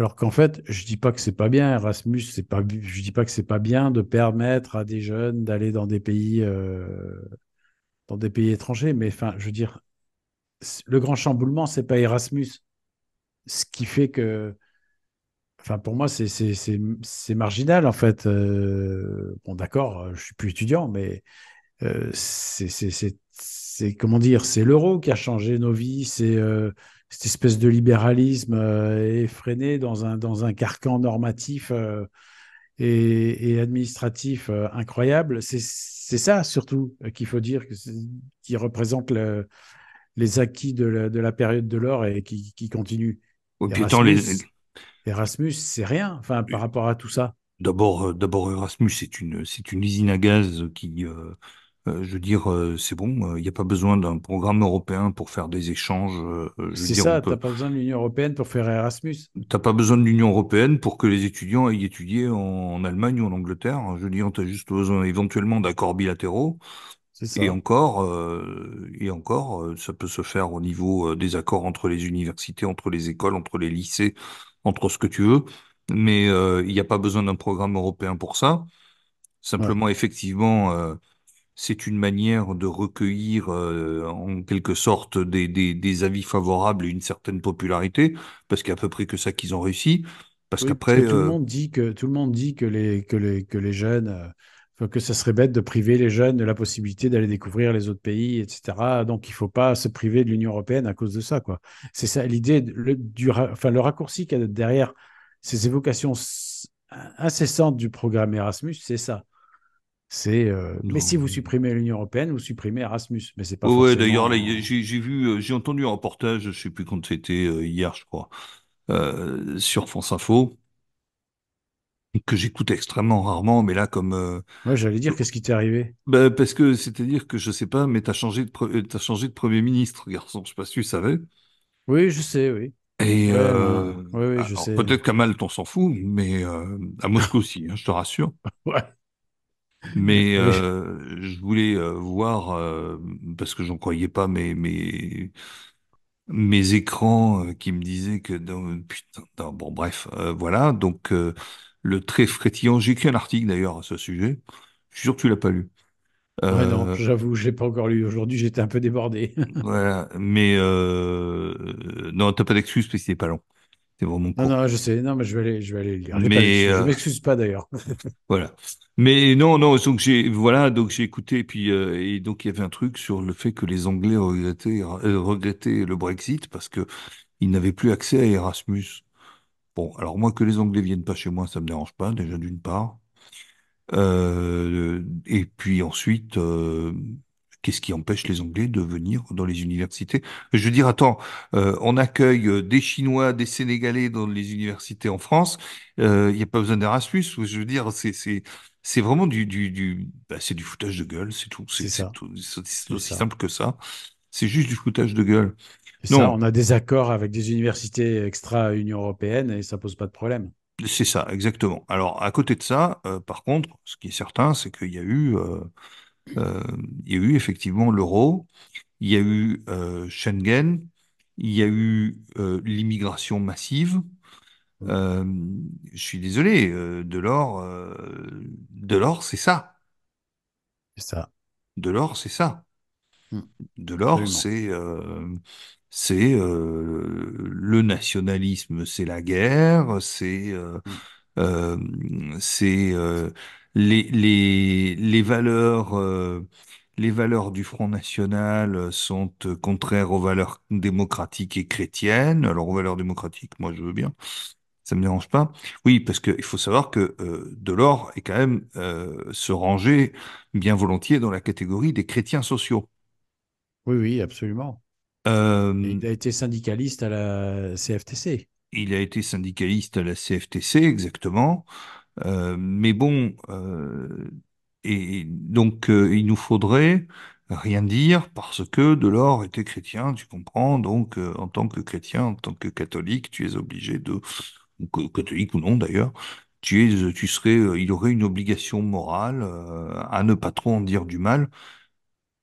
Alors qu'en fait, je dis pas que c'est pas bien, Erasmus, c'est pas, je dis pas que c'est pas bien de permettre à des jeunes d'aller dans des pays, euh, dans des pays étrangers, mais enfin, je veux dire, le grand chamboulement, c'est pas Erasmus. Ce qui fait que, enfin, pour moi, c'est marginal, en fait. Euh, bon, d'accord, je suis plus étudiant, mais euh, c'est comment dire, c'est l'euro qui a changé nos vies, c'est euh, cette espèce de libéralisme euh, effréné dans un, dans un carcan normatif euh, et, et administratif euh, incroyable. C'est ça surtout qu'il faut dire, qui représente le- les acquis de la, de la période de l'or et qui, qui continue. Attends, les- Erasmus, Erasmus, c'est rien enfin, par rapport à tout ça. D'abord, d'abord Erasmus, c'est une, c'est une usine à gaz qui, euh, euh, je veux dire, euh, c'est bon. Il n'y a pas besoin d'un programme européen pour faire des échanges. euh, C'est ça, tu peut, n'as pas besoin de l'Union européenne pour faire Erasmus. t'as pas besoin de l'Union européenne pour que les étudiants aillent étudier en, en Allemagne ou en Angleterre. Je veux dire, tu as juste besoin éventuellement d'accords bilatéraux. C'est Et ça. encore, euh, et encore, euh, ça peut se faire au niveau euh, des accords entre les universités, entre les écoles, entre les lycées, entre ce que tu veux. Mais euh, il n'y a pas besoin d'un programme européen pour ça. Ouais. Simplement, effectivement, euh, c'est une manière de recueillir euh, en quelque sorte des, des, des avis favorables et une certaine popularité, parce qu'il y a à peu près que ça qu'ils ont réussi. Parce Oui, qu'après, tout le euh, monde dit que tout le monde dit que les que les que les jeunes, euh, que ça serait bête de priver les jeunes de la possibilité d'aller découvrir les autres pays, etc. Donc il faut pas se priver de l'Union européenne à cause de ça, quoi. C'est ça l'idée, le, du, enfin le raccourci qu'il y a derrière ces évocations incessantes du programme Erasmus, c'est ça. C'est euh, mais si vous supprimez l'Union européenne, vous supprimez Erasmus, mais c'est pas Ouais, ouais, d'ailleurs, forcément. j'ai vu, euh, j'ai entendu un reportage, je sais plus quand c'était, euh, hier, je crois, euh, sur France Info, que j'écoute extrêmement rarement, mais là, comme, euh, Moi, j'allais dire qu'est-ce qui t'est arrivé? bah, parce que c'est-à-dire que je sais pas, mais t'as changé de, pre- t'as changé de premier ministre, garçon, je sais pas si tu savais. Oui, je sais, oui. Et euh. Oui, oui, je sais. peut-être qu'à Malte on s'en fout, mais euh, à Moscou aussi, hein, je te rassure. [LAUGHS] Ouais. Mais euh, je voulais euh, voir euh, parce que j'en croyais pas mes mes mes écrans euh, qui me disaient que dans, putain, dans- bon bref, euh, voilà. Donc euh, le très frétillant, j'ai écrit un article d'ailleurs à ce sujet. Je suis sûr que tu l'as pas lu. Ouais, non, Euh, j'avoue, je l'ai pas encore lu. Aujourd'hui, j'étais un peu débordé. voilà, mais euh, non, t'as pas d'excuse parce que c'est pas long. C'est vraiment Non, court. non, je sais. Non, mais je vais aller, je vais aller le lire. Pas Mais d'excuse. Je euh, m'excuse pas d'ailleurs. [LAUGHS] Voilà. Mais non, non, donc j'ai voilà, donc j'ai écouté et puis euh, et donc il y avait un truc sur le fait que les Anglais regrettaient euh, regrettaient le Brexit parce que ils n'avaient plus accès à Erasmus. Bon, alors moi que les Anglais viennent pas chez moi, ça me dérange pas déjà d'une part. Euh, et puis ensuite, euh, qu'est-ce qui empêche les Anglais de venir dans les universités? Je veux dire, attends, euh, on accueille euh, des Chinois, des Sénégalais dans les universités en France. euh, Il n'y a pas besoin d'Erasmus. Je veux dire, c'est c'est c'est vraiment du du du bah, c'est du foutage de gueule, c'est tout. C'est aussi simple que ça. C'est juste du foutage de gueule. Ça. Non, On a des accords avec des universités extra-Union européenne et ça pose pas de problème. c'est ça, exactement. Alors, à côté de ça, euh, par contre, ce qui est certain, c'est qu'il y a eu, euh, euh, il y a eu effectivement l'euro, il y a eu euh, Schengen, il y a eu euh, l'immigration massive. Je suis désolé, Delors, Delors, c'est ça. C'est ça. Delors, c'est ça. Mm. Delors, Absolument. c'est c'est le nationalisme, c'est la guerre, c'est euh, Mm. euh, c'est euh, les les les valeurs euh, les valeurs du Front National sont euh, contraires aux valeurs démocratiques et chrétiennes. Alors aux valeurs démocratiques, moi je veux bien, ça me dérange pas. Oui, parce que il faut savoir que euh, Delors est quand même euh, se ranger bien volontiers dans la catégorie des chrétiens sociaux. Oui, oui, absolument. Euh, il a été syndicaliste à la CFTC. il a été syndicaliste à la CFTC, exactement. Euh, mais bon, euh, et donc euh, il nous faudrait rien dire parce que Delors était chrétien, tu comprends. Donc, euh, en tant que chrétien, en tant que catholique, tu es obligé de, ou catholique ou non d'ailleurs, tu es, tu serais, euh, il aurait une obligation morale euh, à ne pas trop en dire du mal.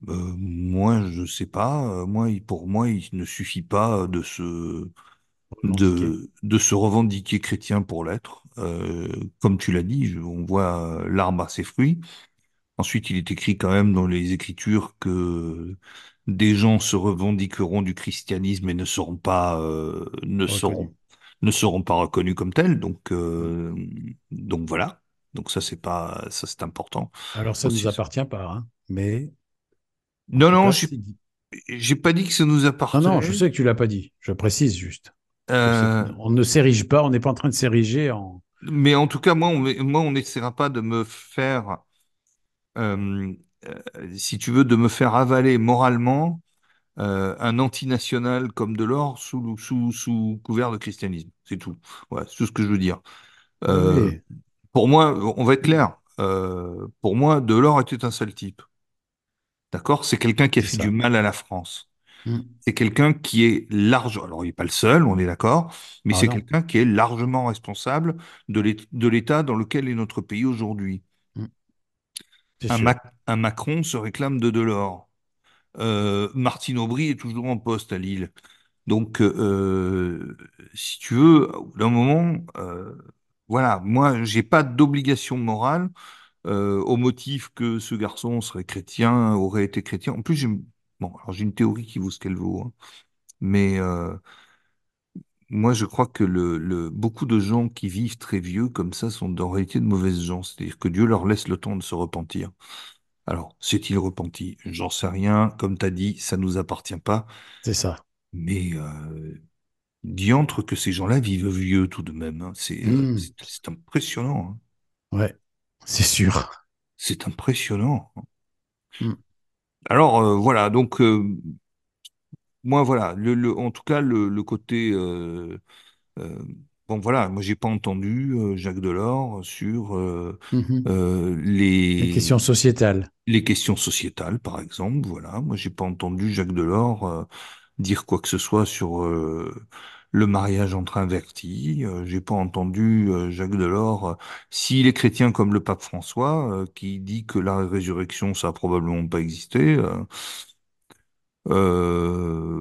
Moi, je sais pas. Moi, pour moi, il ne suffit pas de se de se revendiquer chrétien pour l'être. Euh, comme tu l'as dit, je- on voit euh, l'arbre à ses fruits. Ensuite, il est écrit quand même dans les Écritures que des gens se revendiqueront du christianisme et ne seront pas, euh, ne seront, Reconnu. ne seront pas reconnus comme tels. Donc, euh, donc voilà. Donc ça, c'est pas, ça c'est important. Alors, ça ne nous appartient pas, hein, mais Non, non, cas, j'ai pas dit que ça nous Non, appartenait. non, je sais que tu l'as pas dit. Je précise juste. Je Euh, on ne s'érige pas, on n'est pas en train de s'ériger en. Mais en tout cas, moi, on, moi, on n'essaiera pas de me faire, euh, euh, si tu veux, de me faire avaler moralement euh, un antinational comme Delors sous, sous, sous couvert de christianisme. C'est tout. Voilà, c'est tout ce que je veux dire. Euh, Oui, pour moi, on va être clair. Euh, pour moi, Delors était un sale type. D'accord? C'est quelqu'un qui a fait ça. du mal à la France. Mm. C'est quelqu'un qui est large, alors il n'est pas le seul, on est d'accord, mais Ah c'est quelqu'un qui est largement responsable de l'ét- de l'état dans lequel est notre pays aujourd'hui. Mm. Un, sûr. Mac- un Macron se réclame de Delors. Euh, Martine Aubry est toujours en poste à Lille. Donc, euh, si tu veux, d'un moment, euh, voilà, moi, j'ai pas d'obligation morale euh, au motif que ce garçon serait chrétien, aurait été chrétien. En plus, bon, alors j'ai une théorie qui vaut ce qu'elle vaut, hein. mais euh, moi, je crois que le, le, beaucoup de gens qui vivent très vieux comme ça sont en réalité de mauvaises gens. C'est-à-dire que Dieu leur laisse le temps de se repentir. Alors, s'est-il repenti? J'en sais rien. Comme tu as dit, ça nous appartient pas. C'est ça. Mais euh, diantre que ces gens-là vivent vieux tout de même. hein. C'est euh, Mm. c'est impressionnant. hein. Ouais, c'est sûr. C'est impressionnant. Mm. Alors euh, voilà, donc euh, moi voilà, le, le- en tout cas le, le côté euh, euh, bon voilà, moi j'ai pas entendu euh, Jacques Delors sur euh, Mhm. euh, Les les questions sociétales. les questions sociétales par exemple. Voilà, moi j'ai pas entendu Jacques Delors euh, dire quoi que ce soit sur euh, le mariage entre invertis. Euh, j'ai pas entendu euh, Jacques Delors, euh, s'il est chrétien comme le pape François, euh, qui dit que la résurrection ça a probablement pas existé.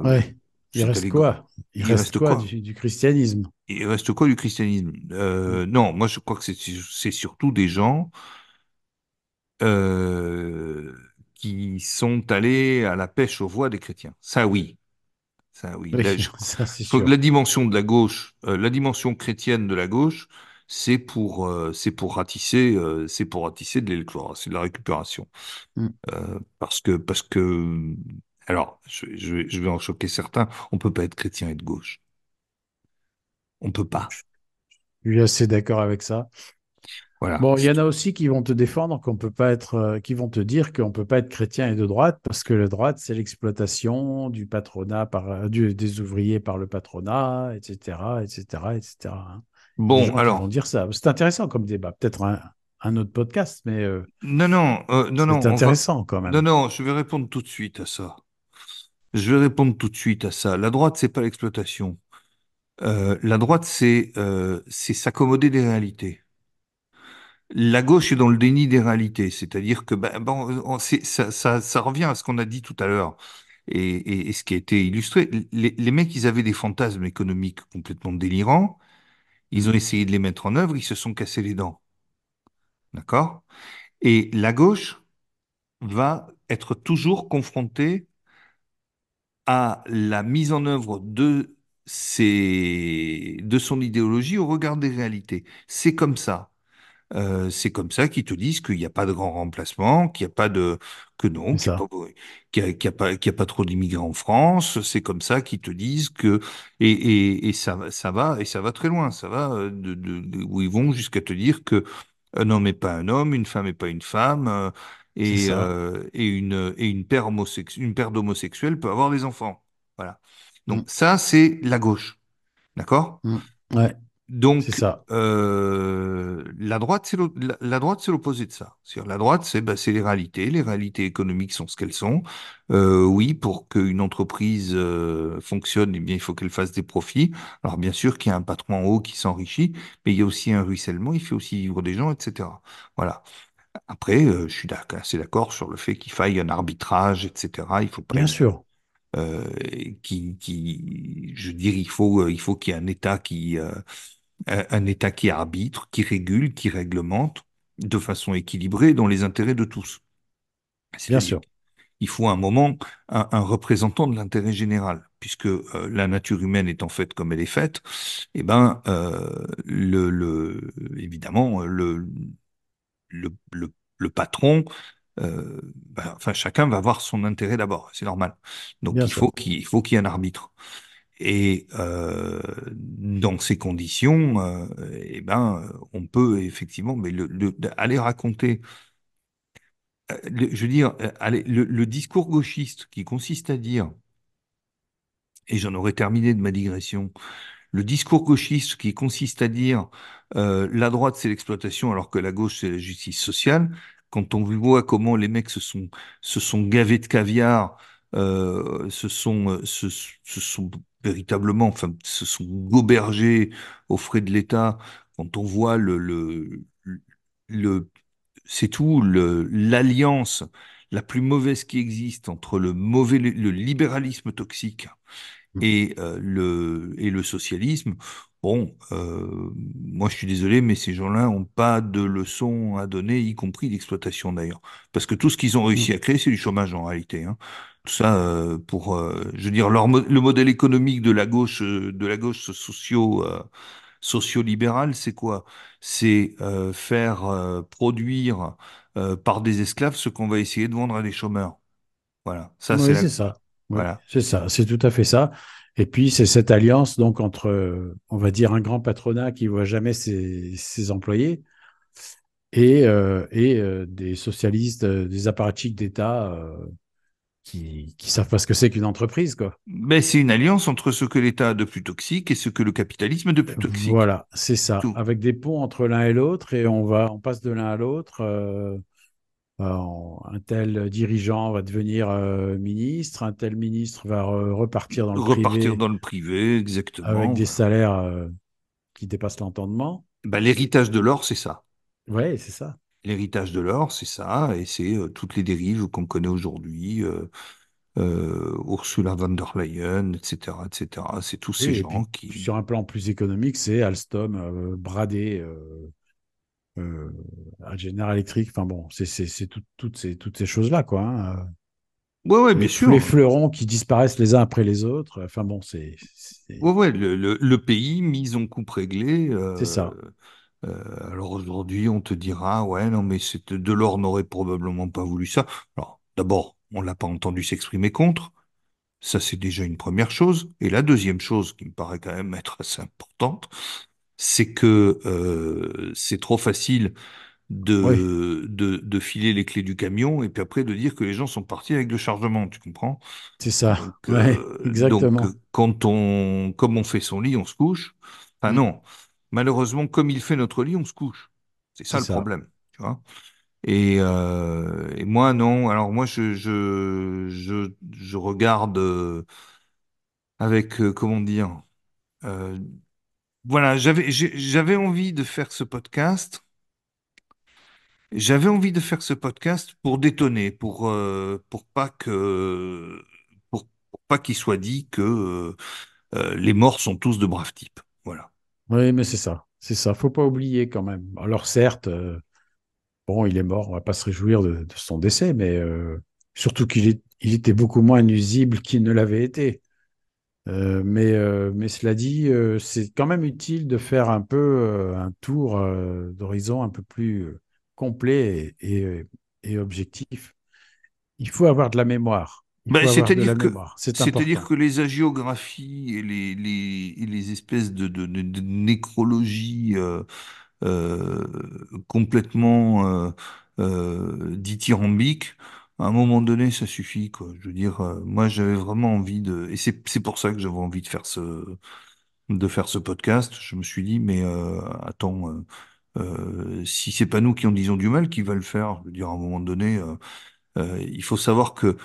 Ouais. Il reste quoi? Il, il reste reste quoi, quoi? du, du christianisme? Il reste quoi du christianisme? Euh, non, moi je crois que c'est surtout des gens qui sont allés à la pêche aux voix des chrétiens. Ça oui, ça oui. Je- [LAUGHS] ça que sûr. la dimension de la gauche, euh, la dimension chrétienne de la gauche, c'est pour, euh, c'est pour ratisser, euh, c'est pour ratisser de l'électorat, c'est de la récupération. Mm. Parce que, parce que, alors, je, je vais, je vais en choquer certains, on peut pas être chrétien et de gauche. On peut pas. Je suis assez d'accord avec ça. Voilà. Bon, il y en a aussi qui vont te défendre qu'on peut pas être, euh, qui vont te dire qu'on peut pas être chrétien et de droite parce que la droite, c'est l'exploitation du patronat par, euh, du- des ouvriers par le patronat, etc., etc., etc. hein. Bon, alors, vont dire ça. C'est intéressant comme débat. Peut-être un, un autre podcast, mais euh, non, non, euh, non, non, c'est on va, intéressant quand non, même. non, je vais répondre tout de suite à ça. Je vais répondre tout de suite à ça. La droite, c'est pas l'exploitation. La droite, c'est, c'est s'accommoder des réalités. La gauche est dans le déni des réalités, c'est-à-dire que ben, ça, revient à ce qu'on a dit tout à l'heure et, ce qui a été illustré. Les, les mecs, ils avaient des fantasmes économiques complètement délirants. Ils ont essayé de les mettre en œuvre, ils se sont cassés les dents. D'accord? Et la gauche va être toujours confrontée à la mise en œuvre de de son idéologie au regard des réalités. C'est comme ça. Euh, c'est comme ça qu'ils te disent qu'il n'y a pas de grand remplacement, qu'il n'y a pas de, que non, qu'il n'y a y a, y a pas, a trop d'immigrants en France. C'est comme ça qu'ils te disent que, et, et, et ça, va- ça va, et ça va très loin. Ça va euh, de, de, de- où ils vont jusqu'à te dire que un homme n'est pas un homme, une femme n'est pas une femme, euh, et, euh, une, et une paire une paire d'homosexuels peut avoir des enfants. Voilà. Mm, Donc ça, c'est la gauche. D'accord? mm. Ouais, Donc, ça. euh, la droite, c'est l'o- la, la droite, c'est l'opposé de ça. C'est-à-dire, la droite, c'est bah, c'est les réalités. Les réalités économiques sont ce qu'elles sont. Euh, oui, pour qu'une entreprise euh, fonctionne, eh bien, il faut qu'elle fasse des profits. Alors, bien sûr qu'il y a un patron en haut qui s'enrichit, mais il y a aussi un ruissellement. Il fait aussi vivre des gens, etc. Voilà. Après, euh, je suis assez d'accord sur le fait qu'il faille un arbitrage, etc. Il faut pas Bien sûr. Euh, qui, qui, je veux dire, il faut, euh, il faut qu'il y ait un État qui, euh, un État qui arbitre, qui régule, qui réglemente de façon équilibrée dans les intérêts de tous. Bien sûr. il faut un moment un, un représentant de l'intérêt général, puisque euh, la nature humaine étant faite comme elle est faite, eh ben, le, le, évidemment, le, le, le, le patron, euh, ben, enfin, chacun va avoir son intérêt d'abord, c'est normal. Donc, Bien il sûr. faut qu'il il faut qu'il y ait un arbitre. Et euh, dans ces conditions, euh, eh ben, on peut effectivement, mais le, le- aller raconter euh, le- je veux dire, allez, le, le discours gauchiste qui consiste à dire, et j'en aurais terminé de ma digression, le discours gauchiste qui consiste à dire euh, la droite c'est l'exploitation alors que la gauche c'est la justice sociale, quand on voit comment les mecs se sont, se sont gavés de caviar, euh, se sont, euh, se, se sont véritablement, enfin, se sont gobergés aux frais de l'État, quand on voit le, le, le c'est tout l'alliance la plus mauvaise qui existe entre le mauvais, le libéralisme toxique et euh, le et le socialisme. Bon, euh, moi je suis désolé, mais ces gens-là n'ont pas de leçons à donner, y compris d'exploitation d'ailleurs, parce que tout ce qu'ils ont réussi à créer, c'est du chômage en réalité. Hein. Tout ça euh, pour, euh, je veux dire, leur mo- le modèle économique de la gauche, de la gauche socio euh, socio-libéral, c'est quoi? C'est faire produire par des esclaves ce qu'on va essayer de vendre à des chômeurs. Voilà, ça c'est la... ça. Voilà. c'est ça. C'est tout à fait ça. Et puis, c'est cette alliance donc entre, on va dire, un grand patronat qui voit jamais ses, ses employés et, euh, et euh, des socialistes, euh, des apparatchiks d'État euh, qui qui savent pas ce que c'est qu'une entreprise, quoi. Mais c'est une alliance entre ce que l'État a de plus toxique et ce que le capitalisme a de plus toxique. Voilà, c'est ça. Tout. Avec des ponts entre l'un et l'autre et on va, on passe de l'un à l'autre. Euh, un tel dirigeant va devenir euh, ministre, un tel ministre va re- repartir dans le Repartir privé dans le privé, avec exactement. des Voilà. salaires euh, qui dépassent l'entendement. Bah, l'héritage de l'or, c'est ça. Ouais, c'est ça. L'héritage de l'or, c'est ça, et c'est euh, toutes les dérives qu'on connaît aujourd'hui, euh, euh, Ursula von der Leyen, etc., etc. C'est tous ces Oui, et gens puis qui, sur un plan plus économique, c'est Alstom bradé euh, euh, à General Electric. Enfin bon, c'est c'est- c'est tout- toutes ces, toutes ces choses-là, quoi. hein. ouais, Les, bien sûr. les fleurons qui disparaissent les uns après les autres. Enfin bon, c'est c'est Ouais, le, le, le pays mis en coupe réglée. c'est euh, ça. euh, alors aujourd'hui, on te dira, ouais, non, mais c'est Delors n'aurait probablement pas voulu ça. Alors, d'abord, on l'a pas entendu s'exprimer contre. Ça, c'est déjà une première chose. Et la deuxième chose qui me paraît quand même être assez importante, c'est que euh, c'est trop facile Oui, de, de, filer les clés du camion et puis après de dire que les gens sont partis avec le chargement, tu comprends? c'est ça. Donc, Ouais, euh, donc exactement. euh, quand on, comme on fait son lit, on se couche. Enfin Mm, non, malheureusement, comme il fait notre lit, on se couche. C'est ça le ça. problème, tu vois? Et, euh, et moi, non. Alors moi, je, je, je, je regarde avec, comment dire, voilà, j'avais, j'avais envie de faire ce podcast. J'avais envie de faire ce podcast pour détonner, pour, euh, pour pas que, pour, pas qu'il soit dit que euh, euh, les morts sont tous de braves types. Voilà. Oui, mais c'est ça. C'est ça. Faut pas oublier quand même. Alors certes, bon, il est mort. On va pas se réjouir de, son décès, mais surtout qu'il était beaucoup moins nuisible qu'il ne l'avait été. Euh, mais, euh, mais cela dit, euh, c'est quand même utile de faire un peu un tour d'horizon un peu plus complet et, et, et objectif. Il faut avoir de la mémoire. Ben, c'est-à-dire que, c'est-à-dire les hagiographies et les, les, et les espèces de, de, de, de nécrologie complètement dithyrambiques, à un moment donné, ça suffit, quoi. Je veux dire, euh, moi, j'avais vraiment envie de, et c'est, c'est pour ça que j'avais envie de faire ce, de faire ce podcast. Je me suis dit, mais euh, attends, euh, euh, si c'est pas nous qui en disons du mal, qui va le faire? Je veux dire, à un moment donné, euh, il faut savoir que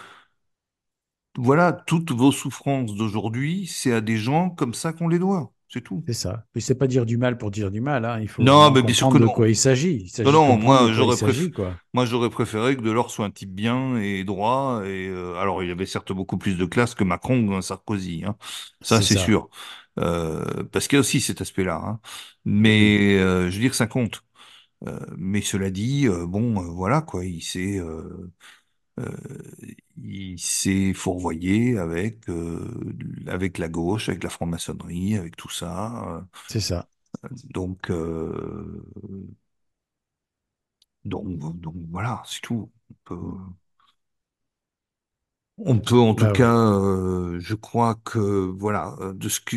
voilà, toutes vos souffrances d'aujourd'hui, c'est à des gens comme ça qu'on les doit. C'est tout. C'est ça. Mais c'est pas dire du mal pour dire du mal. hein. Il faut Non, vraiment mais bien sûr comprendre que de non. quoi il s'agit. Non, non, moi j'aurais préf... s'agit, quoi. moi j'aurais préféré que Delors soit un type bien et droit. Et euh, alors, il avait certes beaucoup plus de classe que Macron ou un Sarkozy, hein. Ça, C'est sûr. Euh, parce qu'il y a aussi cet aspect-là. hein. Mais euh, je veux dire, ça compte. Euh, mais cela dit, euh, bon, euh, voilà quoi. Il s'est, il s'est fourvoyé avec, euh, avec la gauche, avec la franc-maçonnerie, avec tout ça. C'est ça. Donc, euh, donc, donc voilà, c'est tout. On peut, on peut en tout Bah ouais. cas, euh, je crois que voilà, euh, de ce que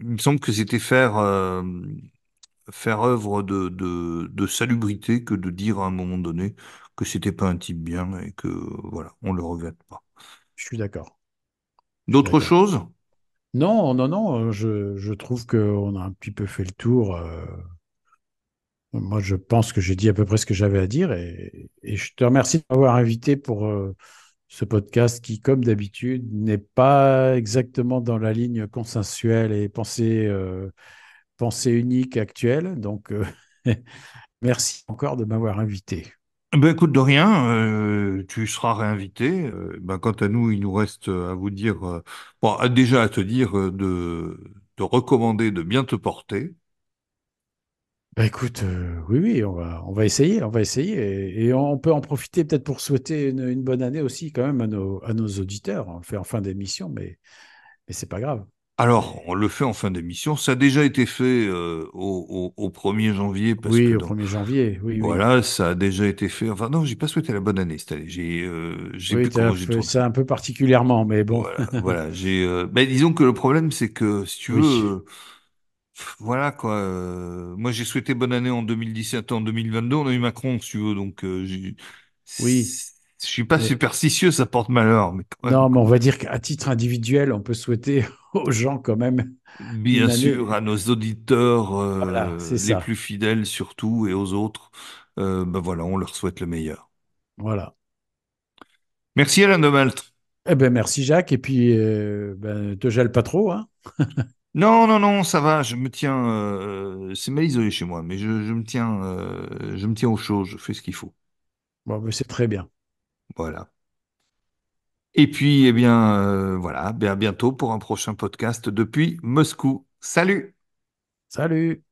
il me semble que c'était faire euh, faire œuvre de, de, de salubrité que de dire à un moment donné que c'était pas un type bien et que voilà, on le regrette pas. Je suis d'accord. D'autres choses? Non, non, non, je, je trouve qu'on a un petit peu fait le tour. euh, Moi, je pense que j'ai dit à peu près ce que j'avais à dire et, et je te remercie de m'avoir invité pour euh, ce podcast qui, comme d'habitude, n'est pas exactement dans la ligne consensuelle et pensée, euh, pensée unique actuelle. Donc, euh, [LAUGHS] merci encore de m'avoir invité. Ben écoute, de rien, euh, tu seras réinvité. Euh, ben, quant à nous, il nous reste à vous dire, euh, déjà à te dire euh, de, de recommander de bien te porter. Bah écoute, euh, oui, oui, on va, essayer, on va essayer. Et, on peut en profiter peut-être pour souhaiter une, une bonne année aussi quand même à nos, à nos auditeurs. On le fait en fin d'émission, mais, mais c'est pas grave. Alors, on le fait en fin d'émission. Ça a déjà été fait euh, au, au, au 1er janvier parce que Oui, au dans, 1er janvier, oui, oui. voilà, ça a déjà été fait. Enfin non, j'ai pas souhaité la bonne année cette année. J'ai, euh, Oui, fait ça un peu particulièrement, mais bon. Voilà, voilà. J'ai, euh, ben, disons que le problème, c'est que si tu veux, euh, voilà quoi. euh, moi, j'ai souhaité bonne année en 2017, en 2022, on a eu Macron, si tu veux. Donc, euh, j'ai- oui. je suis pas Mais, superstitieux, ça porte malheur, mais quand même, non, mais on va dire qu'à titre individuel, on peut souhaiter [LAUGHS] aux gens quand même Bien année. sûr, à nos auditeurs euh, les ça. plus fidèles surtout et aux autres, euh, ben voilà, on leur souhaite le meilleur. Voilà. Merci Alain de Malte. Eh ben, merci Jacques. Et puis, euh, ben, te gèle pas trop, hein. [LAUGHS] Non, non, non, ça va, je me tiens, euh, c'est mal isolé chez moi, mais je, je me tiens, je me tiens au chaud, je fais ce qu'il faut. Bon, ben, c'est très bien. Voilà. Et puis, eh bien, euh, voilà, ben à bientôt pour un prochain podcast depuis Moscou. Salut! Salut!